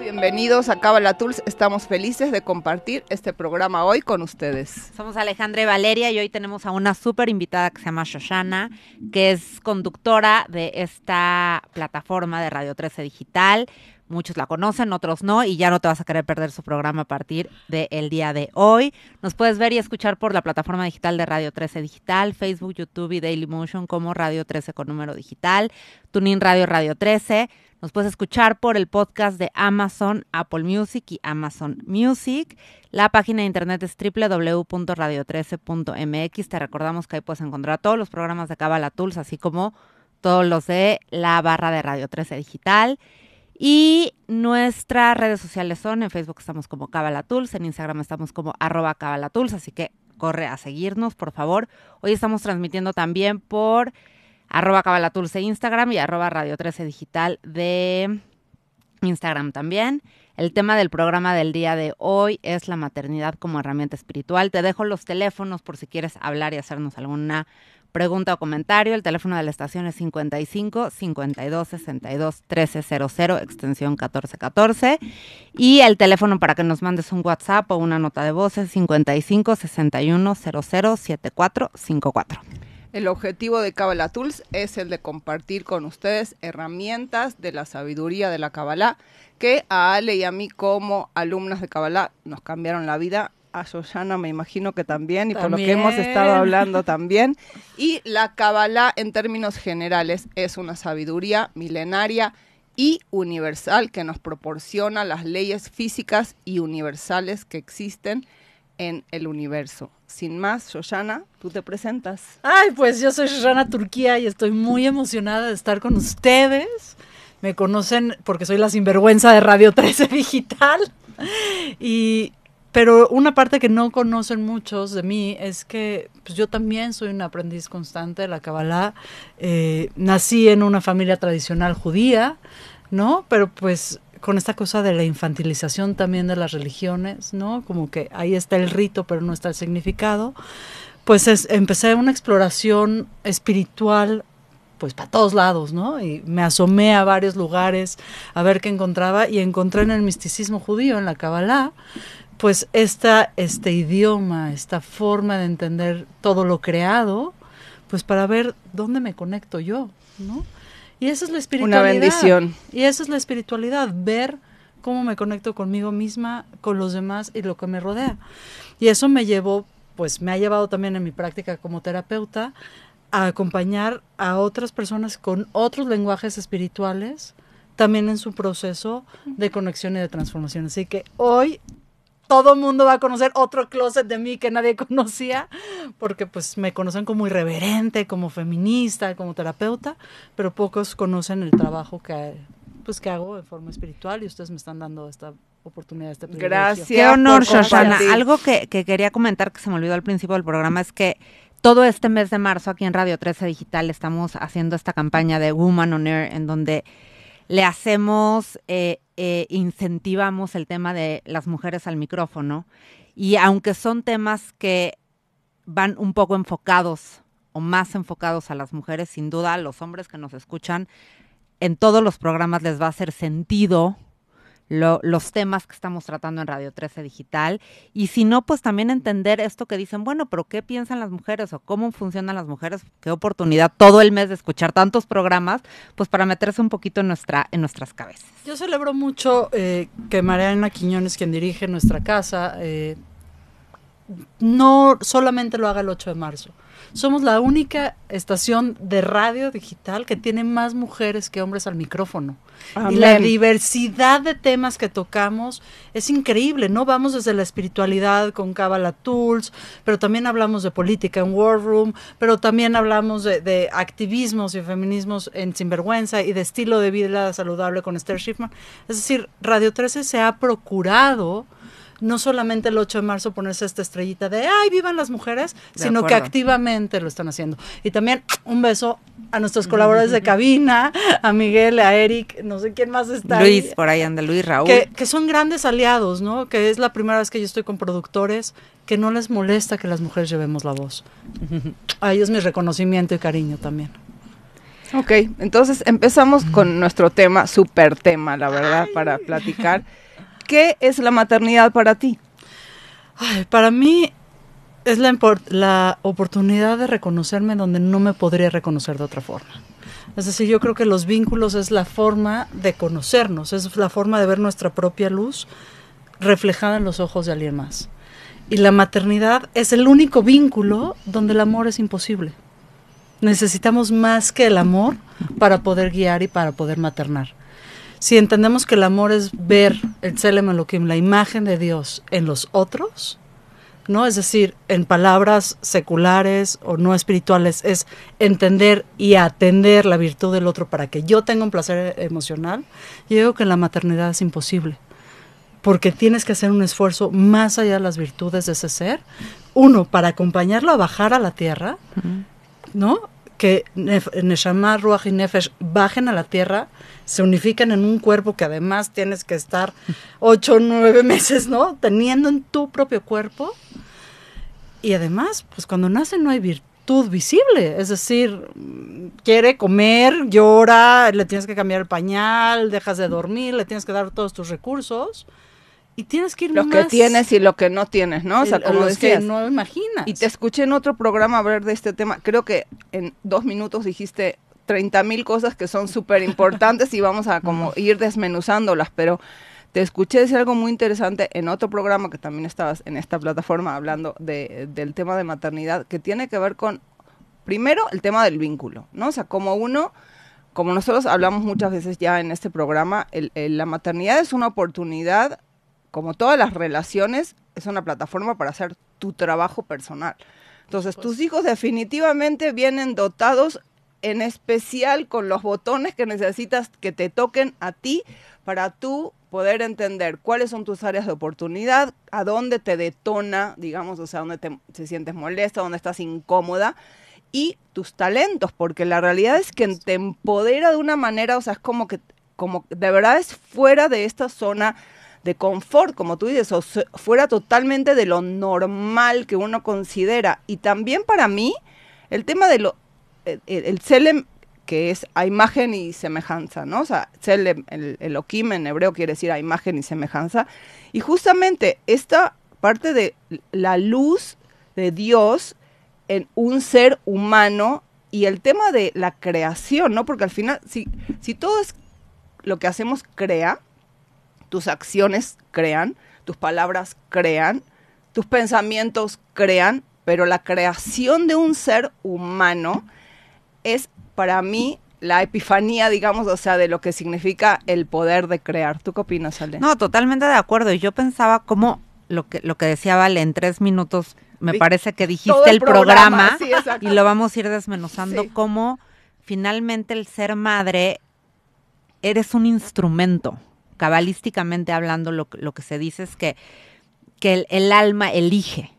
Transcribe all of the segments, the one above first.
Bienvenidos a Cábala Tools. Estamos felices de compartir este programa hoy con ustedes. Somos Alejandra y Valeria y hoy tenemos a una súper invitada que se llama Shoshana, que es conductora de esta plataforma de Radio 13 Digital. Muchos la conocen, otros no, y ya no te vas a querer perder su programa a partir del día de hoy. Nos puedes ver y escuchar por la plataforma digital de Radio 13 Digital, Facebook, YouTube y Dailymotion como Radio 13 con número digital, Tuning Radio Radio 13. Nos puedes escuchar por el podcast de Amazon, Apple Music y Amazon Music. La página de internet es www.radio13.mx. Te recordamos que ahí puedes encontrar todos los programas de Cabala Tools, así como todos los de la barra de Radio 13 Digital. Y nuestras redes sociales son, en Facebook estamos como Cabalatools, en Instagram estamos como arroba Cabalatools, así que corre a seguirnos, por favor. Hoy estamos transmitiendo también por arroba Cabalatools de Instagram y arroba Radio 13 Digital de Instagram también. El tema del programa del día de hoy es la maternidad como herramienta espiritual. Te dejo los teléfonos por si quieres hablar y hacernos alguna pregunta o comentario. El teléfono de la estación es 55 52 62 1300, extensión 1414. Y el teléfono para que nos mandes un WhatsApp o una nota de voz es 55 61 00 7454. El objetivo de Kabbalah Tools es el de compartir con ustedes herramientas de la sabiduría de la Kabbalah que a Ale y a mí como alumnas de Kabbalah nos cambiaron la vida a Shoshana me imagino que también, y por lo que hemos estado hablando también. Y la Kabbalah, en términos generales, es una sabiduría milenaria y universal que nos proporciona las leyes físicas y universales que existen en el universo. Sin más, Shoshana, tú te presentas. Ay, pues yo soy Shoshana Turquía y estoy muy emocionada de estar con ustedes. Me conocen porque soy la sinvergüenza de Radio 13 Digital. Y pero una parte que no conocen muchos de mí es que pues, yo también soy un aprendiz constante de la Kabbalah. Eh, nací en una familia tradicional judía, ¿no? Pero pues con esta cosa de la infantilización también de las religiones, ¿no? Como que ahí está el rito, pero no está el significado. Pues es, empecé una exploración espiritual pues para todos lados, ¿no? Y me asomé a varios lugares a ver qué encontraba y encontré en el misticismo judío, en la Kabbalah, pues esta, este idioma, esta forma de entender todo lo creado, pues para ver dónde me conecto yo, ¿no? Y esa es la espiritualidad. Una bendición. Y esa es la espiritualidad, ver cómo me conecto conmigo misma, con los demás y lo que me rodea. Y eso me llevó, pues me ha llevado también en mi práctica como terapeuta a acompañar a otras personas con otros lenguajes espirituales también en su proceso de conexión y de transformación. Así que hoy todo el mundo va a conocer otro closet de mí que nadie conocía, porque pues me conocen como irreverente, como feminista, como terapeuta, pero pocos conocen el trabajo que, pues, que hago de forma espiritual y ustedes me están dando esta oportunidad, este privilegio. Gracias. Qué honor, Shoshana. Algo que, que quería comentar que se me olvidó al principio del programa es que todo este mes de marzo aquí en Radio 13 Digital estamos haciendo esta campaña de Woman on Air en donde le hacemos, eh, eh, incentivamos el tema de las mujeres al micrófono. Y aunque son temas que van un poco enfocados o más enfocados a las mujeres, sin duda los hombres que nos escuchan, en todos los programas les va a hacer sentido los temas que estamos tratando en Radio 13 Digital. Y si no, pues también entender esto que dicen, bueno, pero ¿qué piensan las mujeres o cómo funcionan las mujeres? Qué oportunidad todo el mes de escuchar tantos programas, pues para meterse un poquito en, nuestra, en nuestras cabezas. Yo celebro mucho eh, que Mariana Quiñones, quien dirige nuestra casa, eh, no solamente lo haga el 8 de marzo. Somos la única estación de radio digital que tiene más mujeres que hombres al micrófono. Y la diversidad de temas que tocamos es increíble, ¿no? Vamos desde la espiritualidad con Kabbalah Tools, pero también hablamos de política en War Room, pero también hablamos de, de activismos y feminismos en Sinvergüenza y de estilo de vida saludable con Esther Schiffman. Es decir, Radio 13 se ha procurado no solamente el 8 de marzo ponerse esta estrellita de ¡ay, vivan las mujeres! sino que activamente lo están haciendo. Y también un beso a nuestros colaboradores de cabina, a Miguel, a Eric, no sé quién más está Luis, por ahí anda Luis, Raúl. Que, que son grandes aliados, ¿no? Que es la primera vez que yo estoy con productores que no les molesta que las mujeres llevemos la voz. A ellos mi reconocimiento y cariño también. Ok, entonces empezamos con nuestro tema, super tema, la verdad, para platicar. ¿Qué es la maternidad para ti? Ay, para mí es la, la oportunidad de reconocerme donde no me podría reconocer de otra forma. Es decir, yo creo que los vínculos es la forma de conocernos, es la forma de ver nuestra propia luz reflejada en los ojos de alguien más. Y la maternidad es el único vínculo donde el amor es imposible. Necesitamos más que el amor para poder guiar y para poder maternar. Si entendemos que el amor es ver el Tselem Elohim, la imagen de Dios en los otros, ¿no? Es decir, en palabras seculares o no espirituales, es entender y atender la virtud del otro para que yo tenga un placer emocional, yo digo que en la maternidad es imposible. Porque tienes que hacer un esfuerzo más allá de las virtudes de ese ser. Uno, para acompañarlo a bajar a la tierra, ¿no? Que Neshama, Ruach y Nefesh bajen a la tierra, se unifican en un cuerpo que además tienes que estar ocho o nueve meses, ¿no? Teniendo en tu propio cuerpo. Y además, pues cuando nace no hay virtud visible, es decir, quiere comer, llora, le tienes que cambiar el pañal, dejas de dormir, le tienes que dar todos tus recursos y tienes que ir Lo más que tienes y lo que no tienes, ¿no? O sea, como los que decías. no imaginas. Y te escuché en otro programa hablar de este tema. Creo que en dos minutos dijiste 30 mil cosas que son súper importantes y vamos a como ir desmenuzándolas, pero te escuché decir algo muy interesante en otro programa que también estabas en esta plataforma hablando de, del tema de maternidad, que tiene que ver con, primero, el tema del vínculo, ¿no? O sea, como uno, como nosotros hablamos muchas veces ya en este programa, el- el- la maternidad es una oportunidad, como todas las relaciones, es una plataforma para hacer tu trabajo personal. Entonces, tus hijos definitivamente vienen dotados en especial con los botones que necesitas que te toquen a ti para tú poder entender cuáles son tus áreas de oportunidad, a dónde te detona, digamos, o sea, dónde te, te sientes molesta, dónde estás incómoda y tus talentos, porque la realidad es que te empodera de una manera, o sea, es como que, como de verdad es fuera de esta zona de confort, como tú dices, o fuera totalmente de lo normal que uno considera. Y también para mí, el tema de lo, el, el- el Tselem, que es a imagen y semejanza, ¿no? O sea, Tselem, el, el Okim en hebreo quiere decir a imagen y semejanza. Y justamente esta parte de la luz de Dios en un ser humano y el tema de la creación, ¿no? Porque al final, si, si todo es lo que hacemos crea, tus acciones crean, tus palabras crean, tus pensamientos crean, pero la creación de un ser humano es para mí la epifanía, digamos, o sea, de lo que significa el poder de crear. ¿Tú qué opinas, Ale? No, totalmente de acuerdo. Y yo pensaba como lo que, lo que decía Vale, en tres minutos me parece que dijiste Todo el programa, sí, y lo vamos a ir desmenuzando Sí. como finalmente el ser madre eres un instrumento. Cabalísticamente hablando, lo, que- lo que se dice es que, que el, el alma elige,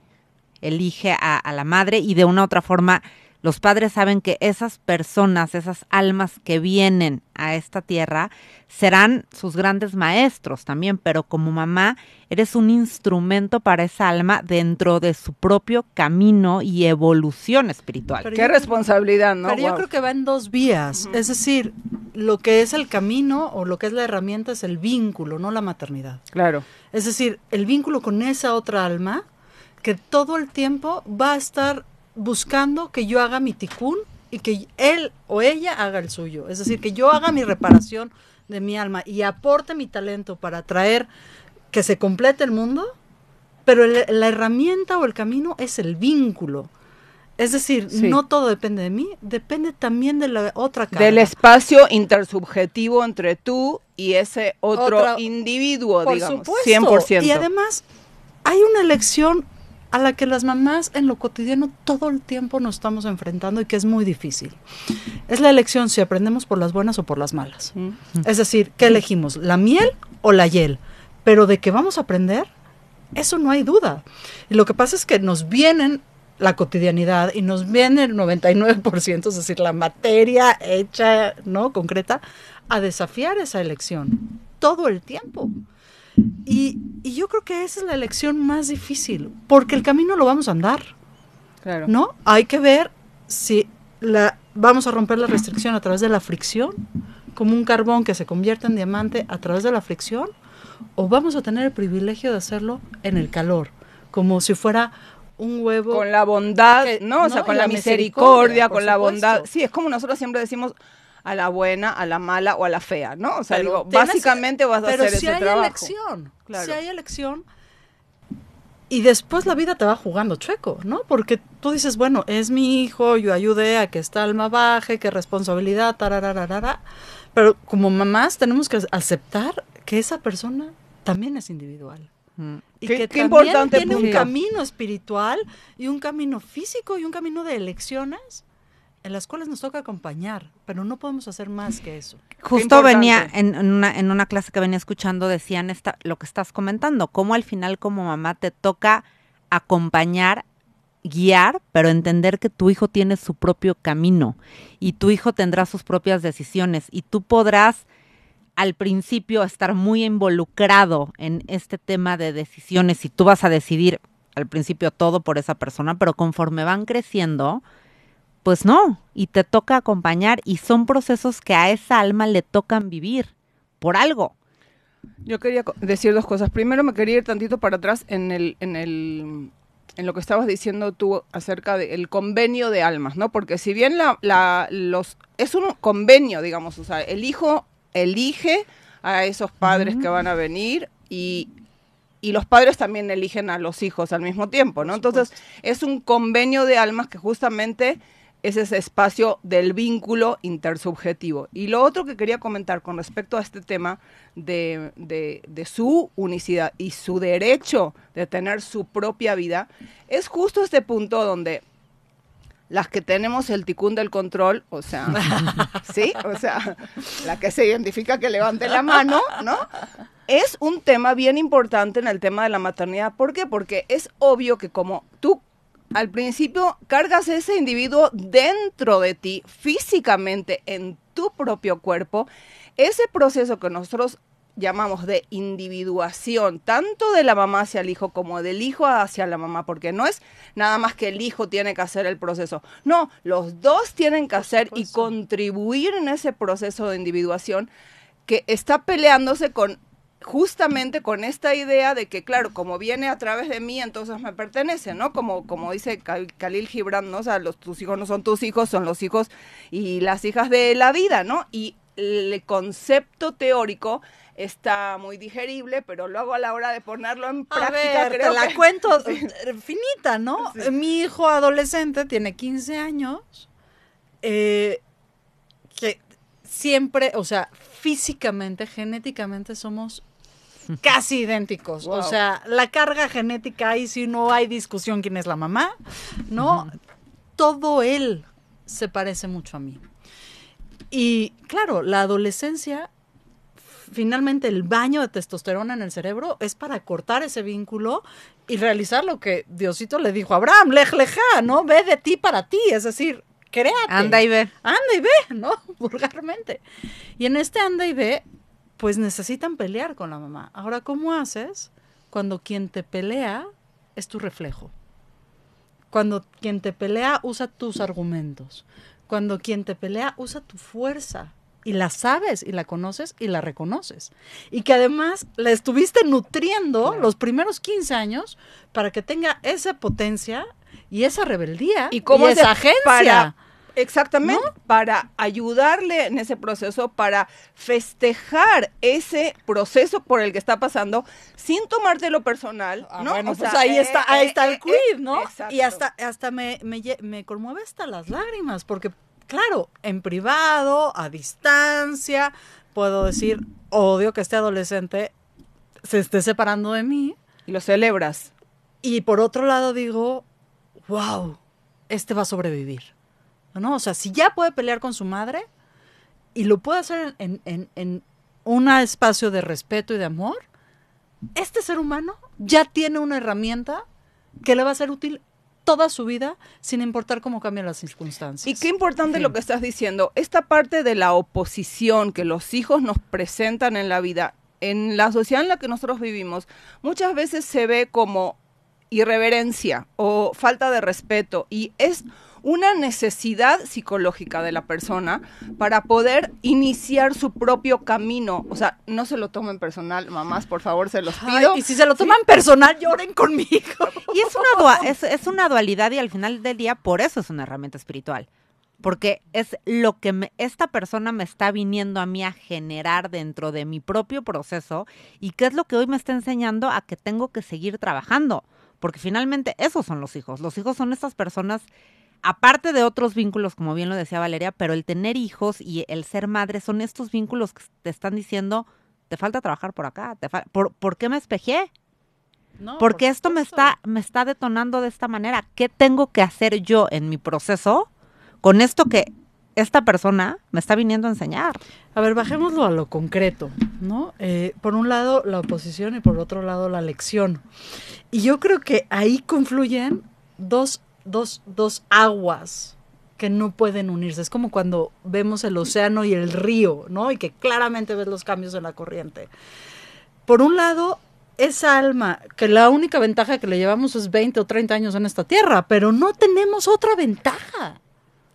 elige a, a la madre y de una u otra forma los padres saben que esas personas, esas almas que vienen a esta tierra, serán sus grandes maestros también, pero como mamá eres un instrumento para esa alma dentro de su propio camino y evolución espiritual. Pero Qué yo- responsabilidad, ¿no? Pero yo creo que va en dos vías. Es decir, lo que es el camino o lo que es la herramienta es el vínculo, no la maternidad. Claro. Es decir, el vínculo con esa otra alma que todo el tiempo va a estar buscando que yo haga mi ticún y que él o ella haga el suyo. Es decir, que yo haga mi reparación de mi alma y aporte mi talento para traer que se complete el mundo, pero el- la herramienta o el camino es el vínculo. Es decir, Sí. no todo depende de mí, depende también de la otra cara. Del espacio intersubjetivo entre tú y ese otro Otra- individuo, Por digamos. supuesto. 100%. Y además, hay una elección a la que las mamás en lo cotidiano todo el tiempo nos estamos enfrentando y que es muy difícil. Es la elección si aprendemos por las buenas o por las malas. Es decir, ¿qué elegimos? ¿La miel o la hiel? Pero de que vamos a aprender, eso no hay duda. Y lo que pasa es que nos vienen la cotidianidad y nos viene el 99%, es decir, la materia hecha, ¿no? Concreta, a desafiar esa elección todo el tiempo. Y, y yo creo que esa es la elección más difícil, porque el camino lo vamos a andar. Claro. ¿no? Hay que ver si la vamos a romper la restricción a través de la fricción, como un carbón que se convierte en diamante a través de la fricción, o vamos a tener el privilegio de hacerlo en el calor, como si fuera un huevo. Con la bondad, que- ¿no? O sea, no, con la, la misericordia, misericordia, con la bondad. supuesto. Sí, es como nosotros siempre decimos a la buena, a la mala o a la fea, ¿no? O sea, Pero digo, básicamente vas a pero hacer si ese hay trabajo. elección, Claro. si hay elección, y después la vida te va jugando chueco, ¿no? Porque tú dices, bueno, es mi hijo, yo ayudé a que esta alma baje, qué responsabilidad, tararararara. Pero como mamás tenemos que aceptar que esa persona también es individual. Mm. Y Qué- que qué también importante tiene un camino espiritual y un camino físico y un camino de elecciones en las cuales nos toca acompañar, pero no podemos hacer más que eso. Justo venía en, en una, en una clase que venía escuchando, decían esta, lo que estás comentando, cómo al final como mamá te toca acompañar, guiar, pero entender que tu hijo tiene su propio camino y tu hijo tendrá sus propias decisiones y tú podrás al principio estar muy involucrado en este tema de decisiones y tú vas a decidir al principio todo por esa persona, pero conforme van creciendo, pues no, y te toca acompañar y son procesos que a esa alma le tocan vivir por algo. Yo quería decir dos cosas. Primero me quería ir tantito para atrás en el, en el en lo que estabas diciendo tú acerca del convenio de almas, ¿no? Porque si bien la, la- los es un convenio, digamos, o sea, el hijo elige a esos padres que van a venir y y los padres también eligen a los hijos al mismo tiempo, ¿no? Entonces, es un convenio de almas que justamente es ese espacio del vínculo intersubjetivo. Y lo otro que quería comentar con respecto a este tema de, de- de su unicidad y su derecho de tener su propia vida, es justo este punto donde las que tenemos el ticún del control, o sea, ¿sí? O sea, la que se identifica que levante la mano, ¿no? Es un tema bien importante en el tema de la maternidad. ¿Por qué? Porque es obvio que como tú al principio cargas ese individuo dentro de ti, físicamente, en tu propio cuerpo, ese proceso que nosotros llamamos de individuación, tanto de la mamá hacia el hijo como del hijo hacia la mamá, porque no es nada más que el hijo tiene que hacer el proceso, no, los dos tienen que hacer y contribuir en ese proceso de individuación que está peleándose con justamente con esta idea de que, claro, como viene a través de mí, entonces me pertenece, ¿no? Como, como dice Khalil Gibran, ¿no? O sea, los, tus hijos no son tus hijos, son los hijos y las hijas de la vida, ¿no? Y el concepto teórico está muy digerible, pero luego a la hora de ponerlo en A práctica, ver, creo te la que- cuento finita, ¿no? Mi hijo adolescente tiene 15 años, eh, que siempre, o sea, físicamente, genéticamente somos casi idénticos. O sea, la carga genética ahí sí no hay discusión quién es la mamá, ¿no? Todo él se parece mucho a mí. Y claro, la adolescencia finalmente el baño de testosterona en el cerebro es para cortar ese vínculo y realizar lo que Diosito le dijo a Abraham, lej leja, ¿no? Ve de ti para ti, es decir, créate. Anda y ve. Anda y ve, ¿no? Vulgarmente. Y en este anda y ve, pues necesitan pelear con la mamá. Ahora, ¿cómo haces cuando quien te pelea es tu reflejo? Cuando quien te pelea usa tus argumentos. Cuando quien te pelea usa tu fuerza. Y la sabes y la conoces y la reconoces. Y que además la estuviste nutriendo Claro. los primeros 15 años para que tenga esa potencia y esa rebeldía ¿Y cómo esa hace agencia. para exactamente para ayudarle en ese proceso, para festejar ese proceso por el que está pasando sin tomártelo personal, Ah, ¿no? bueno, O pues sea, ahí eh, está, ahí eh, está eh, el quid, eh, ¿no? exacto. Y hasta, hasta me, me, me conmueve hasta las lágrimas, porque, claro, en privado, a distancia, puedo decir, odio que este adolescente se esté separando de mí. y lo celebras. Y por otro lado digo, wow, este va a sobrevivir. ¿No? O sea, si ya puede pelear con su madre y lo puede hacer en, en, en un espacio de respeto y de amor, este ser humano ya tiene una herramienta que le va a ser útil toda su vida, sin importar cómo cambian las circunstancias. Y qué importante lo que estás diciendo. Esta parte de la oposición que los hijos nos presentan en la vida, en la sociedad en la que nosotros vivimos, muchas veces se ve como irreverencia o falta de respeto y es una necesidad psicológica de la persona para poder iniciar su propio camino. O sea, no se lo tomen personal, mamás, por favor, se los pido. Ay, y si se lo toman personal, lloren conmigo. Y es una, dua- es, es una dualidad y al final del día por eso es una herramienta espiritual. Porque es lo que me- esta persona me está viniendo a mí a generar dentro de mi propio proceso y qué es lo que hoy me está enseñando a que tengo que seguir trabajando. Porque finalmente esos son los hijos. Los hijos son estas personas, aparte de otros vínculos, como bien lo decía Valeria, pero el tener hijos y el ser madre son estos vínculos que te están diciendo, te falta trabajar por acá. Te ¿Por, ¿Por qué me espejé? No, Porque por esto me está, me está detonando de esta manera. ¿Qué tengo que hacer yo en mi proceso con esto que esta persona me está viniendo a enseñar? A ver, bajémoslo a lo concreto, ¿no? Eh, por un lado la oposición y por otro lado la lección. Y yo creo que ahí confluyen dos, dos, dos aguas que no pueden unirse. Es como cuando vemos el océano y el río, ¿no? Y que claramente ves los cambios en la corriente. Por un lado, esa alma, que la única ventaja que le llevamos es 20 o 30 años en esta tierra, pero no tenemos otra ventaja.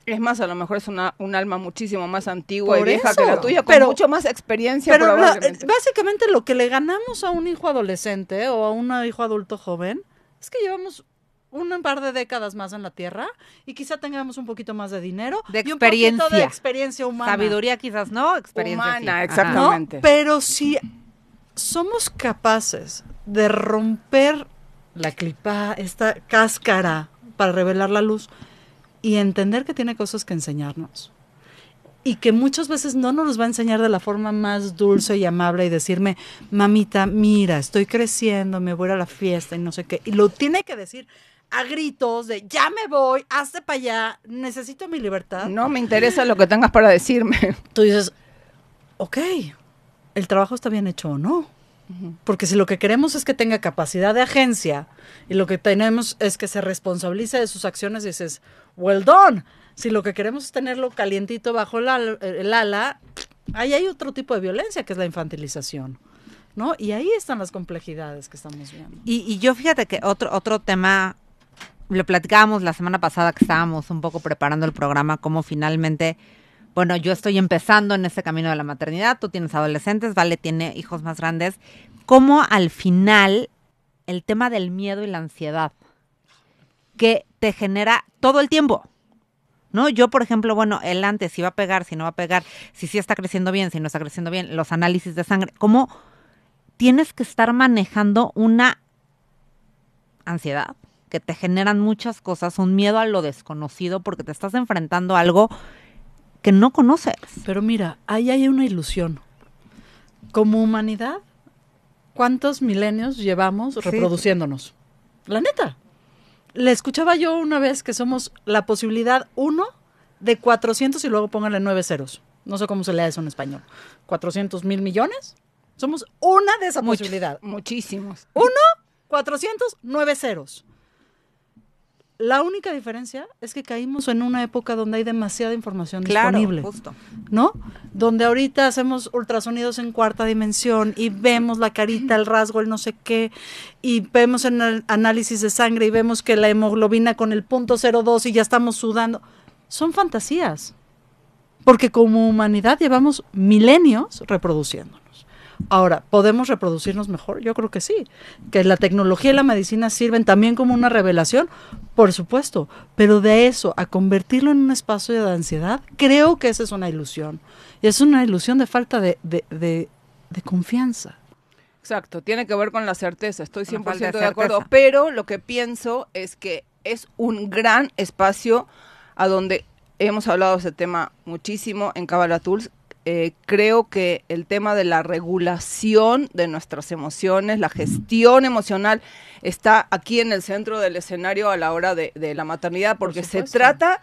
Es más, a lo mejor es una, un alma muchísimo más antigua Por y vieja eso. que la tuya, con Pero- mucho más experiencia Pero la- básicamente lo que le ganamos a un hijo adolescente o a un hijo adulto joven es que llevamos un par de décadas más en la Tierra y quizá tengamos un poquito más de dinero De y un poquito de experiencia. experiencia humana. Sabiduría quizás no, experiencia. Humana. Exactamente. Pero si somos capaces de romper la clipa, esta cáscara para revelar la luz y entender que tiene cosas que enseñarnos. Y que muchas veces no nos los va a enseñar de la forma más dulce y amable y decirme, mamita, mira, estoy creciendo, me voy a ir a la fiesta y no sé qué. Y lo tiene que decir a gritos de, ya me voy, hazte para allá, necesito mi libertad No me interesa lo que tengas para decirme. tú dices, ok, el trabajo está bien hecho o no. Porque si lo que queremos es que tenga capacidad de agencia y lo que tenemos es que se responsabilice de sus acciones, dices, well done. Si lo que queremos es tenerlo calientito bajo el, al- el ala, ahí hay otro tipo de violencia que es la infantilización. ¿No? Y ahí están las complejidades que estamos viendo. Y, y yo fíjate que otro, otro tema, lo platicábamos la semana pasada que estábamos un poco preparando el programa, como finalmente, bueno, yo estoy empezando en ese camino de la maternidad, tú tienes adolescentes, Vale tiene hijos más grandes, cómo al final el tema del miedo y la ansiedad que te genera todo el tiempo. ¿No? Yo, por ejemplo, bueno, el antes, si va a pegar, si no va a pegar, si sí está creciendo bien, si no está creciendo bien, los análisis de sangre, cómo tienes que estar manejando una ansiedad que te generan muchas cosas, un miedo a lo desconocido porque te estás enfrentando a algo que no conoces. Pero mira, ahí hay una ilusión. Como humanidad, ¿cuántos milenios llevamos Sí. reproduciéndonos? La neta. Le escuchaba yo una vez que somos la posibilidad uno de 400 y luego póngale nueve ceros. No sé cómo se lea eso en español. ¿400 mil millones? Somos una de esa posibilidad. Muchísimos. 400, nueve ceros. La única diferencia es que caímos en una época donde hay demasiada información disponible. justo. ¿no? Donde ahorita hacemos ultrasonidos en cuarta dimensión y vemos la carita, el rasgo, el no sé qué, y vemos en el análisis de sangre y vemos que la hemoglobina con el punto 02 y ya estamos sudando. Son fantasías. Porque como humanidad llevamos milenios reproduciéndonos. Ahora, ¿podemos reproducirnos mejor? Yo creo que sí. Que la tecnología y la medicina sirven también como una revelación, por supuesto. Pero de eso a convertirlo en un espacio de ansiedad, creo que esa es una ilusión. Y es una ilusión de falta de, de, de- de confianza. Exacto, tiene que ver con la certeza, estoy Con 100% la falta de de acuerdo, pero lo que pienso es que es un gran espacio a donde hemos hablado de ese tema muchísimo en Kabbalah Tools. Eh, creo que el tema de la regulación de nuestras emociones, la gestión emocional, está aquí en el centro del escenario a la hora de, de la maternidad, porque se trata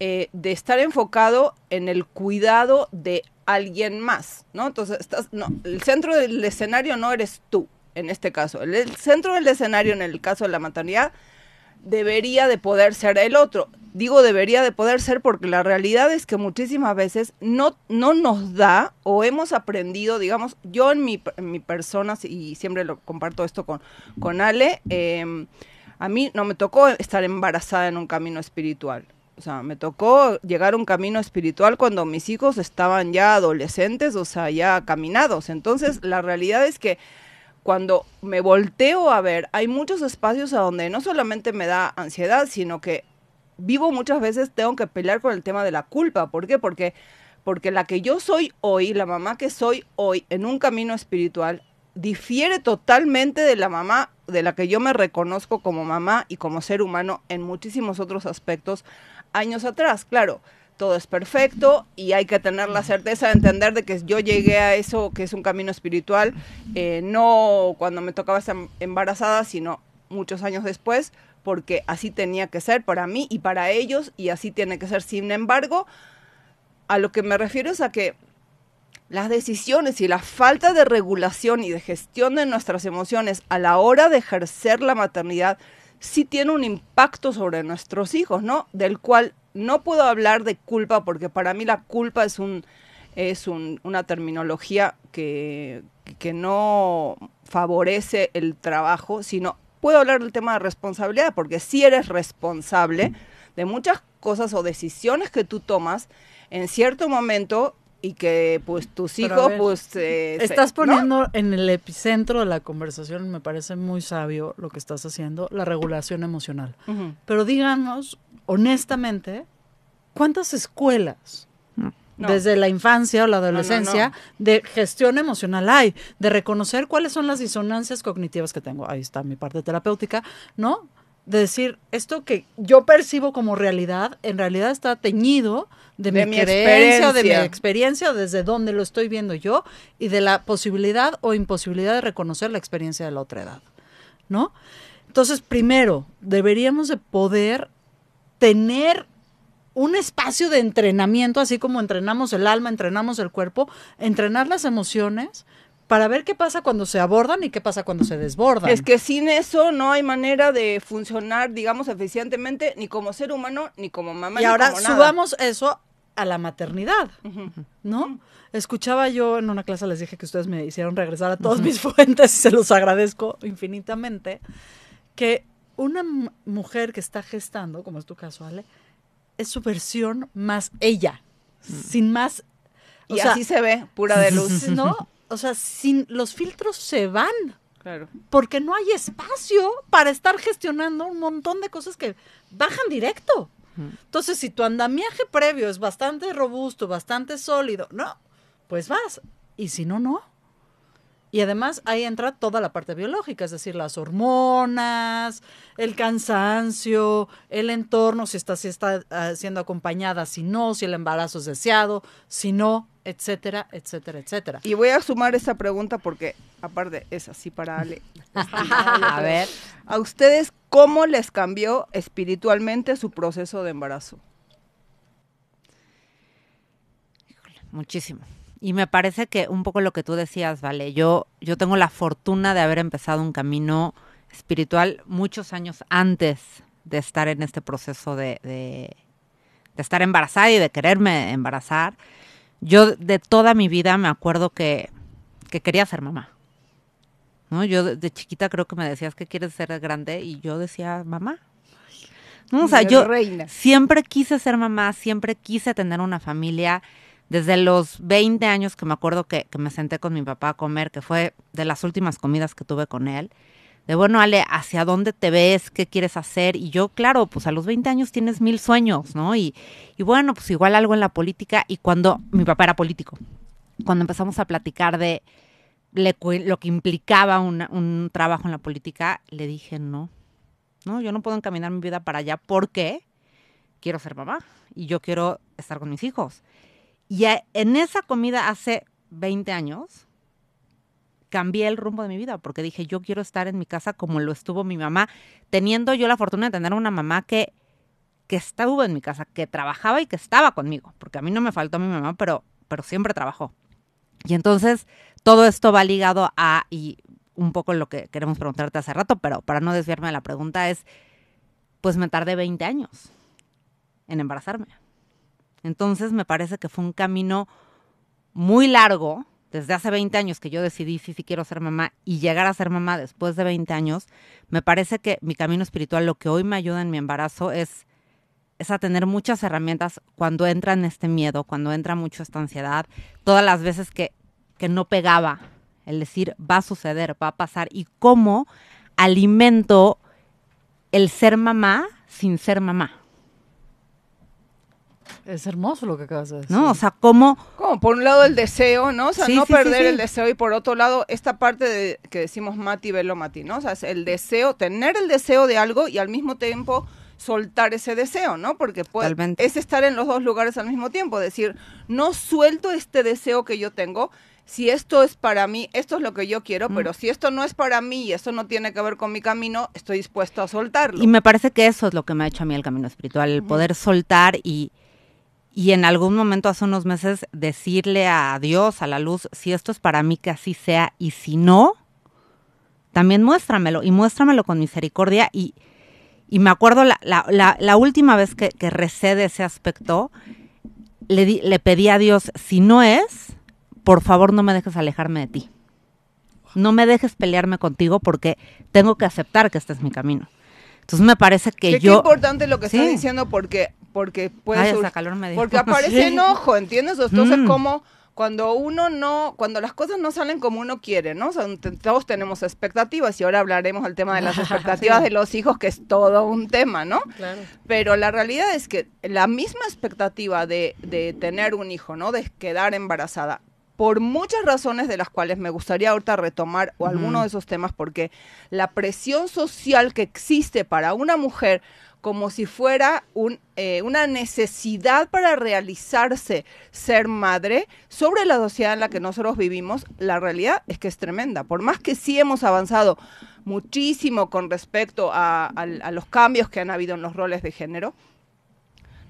eh, de estar enfocado en el cuidado de alguien más, ¿no? Entonces, estás, no, el centro del escenario no eres tú, en este caso. El, el centro del escenario, en el caso de la maternidad, debería de poder ser el otro. Digo debería de poder ser porque la realidad es que muchísimas veces no, no nos da o hemos aprendido, digamos, yo en mi, en mi persona, y siempre lo comparto esto con, con Ale, eh, a mí no me tocó estar embarazada en un camino espiritual. O sea, me tocó llegar a un camino espiritual cuando mis hijos estaban ya adolescentes, o sea, ya caminados. Entonces, la realidad es que cuando me volteo a ver, hay muchos espacios a donde no solamente me da ansiedad, sino que vivo muchas veces, tengo que pelear con el tema de la culpa. ¿Por qué? Porque, porque la que yo soy hoy, la mamá que soy hoy en un camino espiritual, difiere totalmente de la mamá de la que yo me reconozco como mamá y como ser humano en muchísimos otros aspectos años atrás. Claro, todo es perfecto y hay que tener la certeza de entender de que yo llegué a eso que es un camino espiritual, eh, no cuando me tocaba estar embarazada, sino muchos años después, porque así tenía que ser para mí y para ellos y así tiene que ser. Sin embargo, a lo que me refiero es a que las decisiones y la falta de regulación y de gestión de nuestras emociones a la hora de ejercer la maternidad sí tiene un impacto sobre nuestros hijos, ¿no? Del cual no puedo hablar de culpa porque para mí la culpa es un es una terminología que, que no favorece el trabajo, sino puedo hablar del tema de responsabilidad porque si eres responsable de muchas cosas o decisiones que tú tomas en cierto momento y que pues tus hijos pues estás poniendo en el epicentro de la conversación me parece muy sabio lo que estás haciendo la regulación emocional. Pero díganos honestamente ¿cuántas escuelas desde la infancia o la adolescencia de gestión emocional hay? De reconocer cuáles son las disonancias cognitivas que tengo. Ahí está mi parte terapéutica, ¿no? De decir, esto que yo percibo como realidad, en realidad está teñido de, mi, experiencia, de mi experiencia, desde donde lo estoy viendo yo, y de la posibilidad o imposibilidad de reconocer la experiencia de la otra edad, ¿no? Entonces, primero, deberíamos de poder tener un espacio de entrenamiento, así como entrenamos el alma, entrenamos el cuerpo, entrenar las emociones para ver qué pasa cuando se abordan y qué pasa cuando se desbordan. Es que sin eso no hay manera de funcionar, digamos, eficientemente, ni como ser humano, ni como mamá. Y ahora subamos eso a la maternidad, ¿no? Escuchaba yo en una clase, les dije que ustedes me hicieron regresar a todas mis fuentes y se los agradezco infinitamente, que una mujer que está gestando, como es tu caso, Ale, es su versión más ella, sin más. y así se ve, pura de luz. ¿No? O sea, sin los filtros se van. Claro. Porque no hay espacio para estar gestionando un montón de cosas que bajan directo. Entonces, si tu andamiaje previo es bastante robusto, bastante sólido, no, pues vas. Y si no, no. Y además ahí entra toda la parte biológica, es decir, las hormonas, el cansancio, el entorno, si está, si está ah, siendo acompañada, si no, si el embarazo es deseado, si no, etcétera, etcétera, etcétera. Y voy a sumar esa pregunta porque, aparte, es así para Ale. a ver. ¿A ustedes cómo les cambió espiritualmente su proceso de embarazo? muchísimo. Y me parece que un poco lo que tú decías, vale, yo, yo tengo la fortuna de haber empezado un camino espiritual muchos años antes de estar en este proceso de, de, estar embarazada y de quererme embarazar. Yo de toda mi vida me acuerdo que, que quería ser mamá. ¿No? Yo de, chiquita creo que me decías que quieres ser grande y yo decía mamá. ¿No? O sea, yo siempre quise ser mamá, siempre quise tener una familia desde los 20 años que me acuerdo que, me senté con mi papá a comer, que fue de las últimas comidas que tuve con él, de bueno, Ale, ¿hacia dónde te ves? ¿Qué quieres hacer? Y yo, claro, pues a los 20 años tienes mil sueños, ¿no? Y, y bueno, pues igual algo en la política. Y cuando mi papá era político, cuando empezamos a platicar de lo que implicaba un trabajo en la política, le dije, no, no, yo no puedo encaminar mi vida para allá porque quiero ser mamá y yo quiero estar con mis hijos. Y en esa comida hace 20 años, cambié el rumbo de mi vida porque dije, yo quiero estar en mi casa como lo estuvo mi mamá, teniendo yo la fortuna de tener una mamá que, que estuvo en mi casa, que trabajaba y que estaba conmigo, porque a mí no me faltó mi mamá, pero, pero siempre trabajó. Y entonces todo esto va ligado a, y un poco lo que queremos preguntarte hace rato, pero para no desviarme de la pregunta es, pues me tardé 20 años en embarazarme. Entonces me parece que fue un camino muy largo, desde hace 20 años que yo decidí sí, sí quiero ser mamá y llegar a ser mamá después de 20 años, me parece que mi camino espiritual, lo que hoy me ayuda en mi embarazo es es a tener muchas herramientas cuando entra en este miedo, cuando entra mucho esta ansiedad, todas las veces que, que no pegaba, el decir va a suceder, va a pasar, y cómo alimento el ser mamá sin ser mamá. Es hermoso lo que acabas de decir. ¿No? O sea, cómo Como por un lado el deseo, ¿no? O sea, Sí, no sí, perder sí. el deseo y por otro lado esta parte de que decimos Mati, velo Mati, ¿no? O sea, es el deseo, tener el deseo de algo y al mismo tiempo soltar ese deseo, ¿no? Porque puede- Totalmente. es estar en los dos lugares al mismo tiempo, decir, no suelto este deseo que yo tengo. Si esto es para mí, esto es lo que yo quiero, Mm. pero si esto no es para mí y esto no tiene que ver con mi camino, estoy dispuesto a soltarlo. Y me parece que eso es lo que me ha hecho a mí el camino espiritual, el poder soltar y, y en algún momento hace unos meses decirle a Dios, a la luz, si esto es para mí que así sea y si no, también muéstramelo y muéstramelo con misericordia. Y, y me acuerdo la, la- la- la última vez que, que recé de ese aspecto, le, di- le pedí a Dios, si no es, por favor no me dejes alejarme de ti. No me dejes pelearme contigo porque tengo que aceptar que este es mi camino. Entonces me parece que Qué- qué yo... importante lo que Sí. estás diciendo porque porque puede Ay, sur- hasta calor me dio. porque aparece Sí. enojo, ¿entiendes? Entonces Mm. como cuando uno no, cuando las cosas no salen como uno quiere, ¿no? O sea, te- todos tenemos expectativas y ahora hablaremos del tema de las expectativas de los hijos, que es todo un tema, ¿no? Claro. Pero la realidad es que la misma expectativa de, de tener un hijo, ¿no? De quedar embarazada, por muchas razones de las cuales me gustaría ahorita retomar o alguno de esos temas, porque la presión social que existe para una mujer como si fuera un, eh, una necesidad para realizarse ser madre sobre la sociedad en la que nosotros vivimos, la realidad es que es tremenda. Por más que sí hemos avanzado muchísimo con respecto a, a- a los cambios que han habido en los roles de género,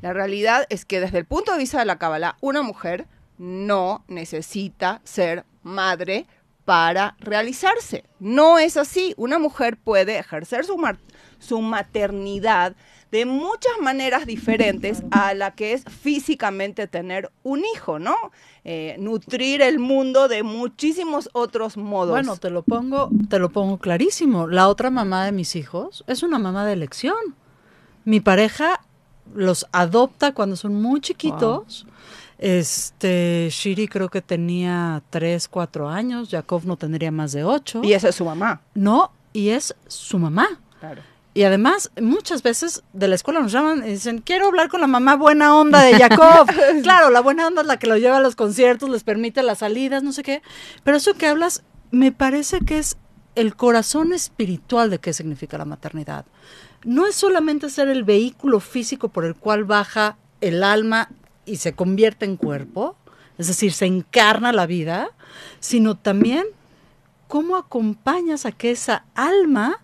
la realidad es que desde el punto de vista de la Kabbalah, una mujer no necesita ser madre para realizarse. No es así. Una mujer puede ejercer su, mar- su maternidad de muchas maneras diferentes a la que es físicamente tener un hijo, ¿no? Eh, nutrir el mundo de muchísimos otros modos. Bueno, te lo pongo, te lo pongo clarísimo. La otra mamá de mis hijos es una mamá de elección. Mi pareja los adopta cuando son muy chiquitos. Este, Shiri creo que tenía 3, 4 años, Jacob no tendría más de 8. y esa es su mamá. No, y es su mamá. Claro. Y además, muchas veces de la escuela nos llaman y dicen, quiero hablar con la mamá buena onda de Jacob. claro, la buena onda es la que lo lleva a los conciertos, les permite las salidas, no sé qué. Pero eso que hablas, me parece que es el corazón espiritual de qué significa la maternidad. No es solamente ser el vehículo físico por el cual baja el alma y se convierte en cuerpo, es decir, se encarna la vida, sino también cómo acompañas a que esa alma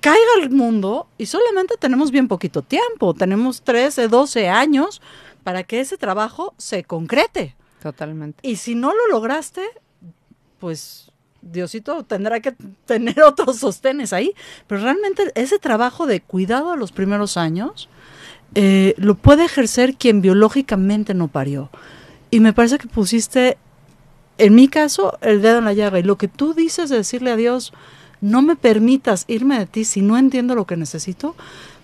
caiga al mundo y solamente tenemos bien poquito tiempo, tenemos 13, 12 años para que ese trabajo se concrete. Totalmente. Y si no lo lograste, pues Diosito tendrá que tener otros sostenes ahí. Pero realmente ese trabajo de cuidado de los primeros años eh, lo puede ejercer quien biológicamente no parió. Y me parece que pusiste, en mi caso, el dedo en la llaga. Y lo que tú dices de decirle a Dios, no me permitas irme de ti si no entiendo lo que necesito,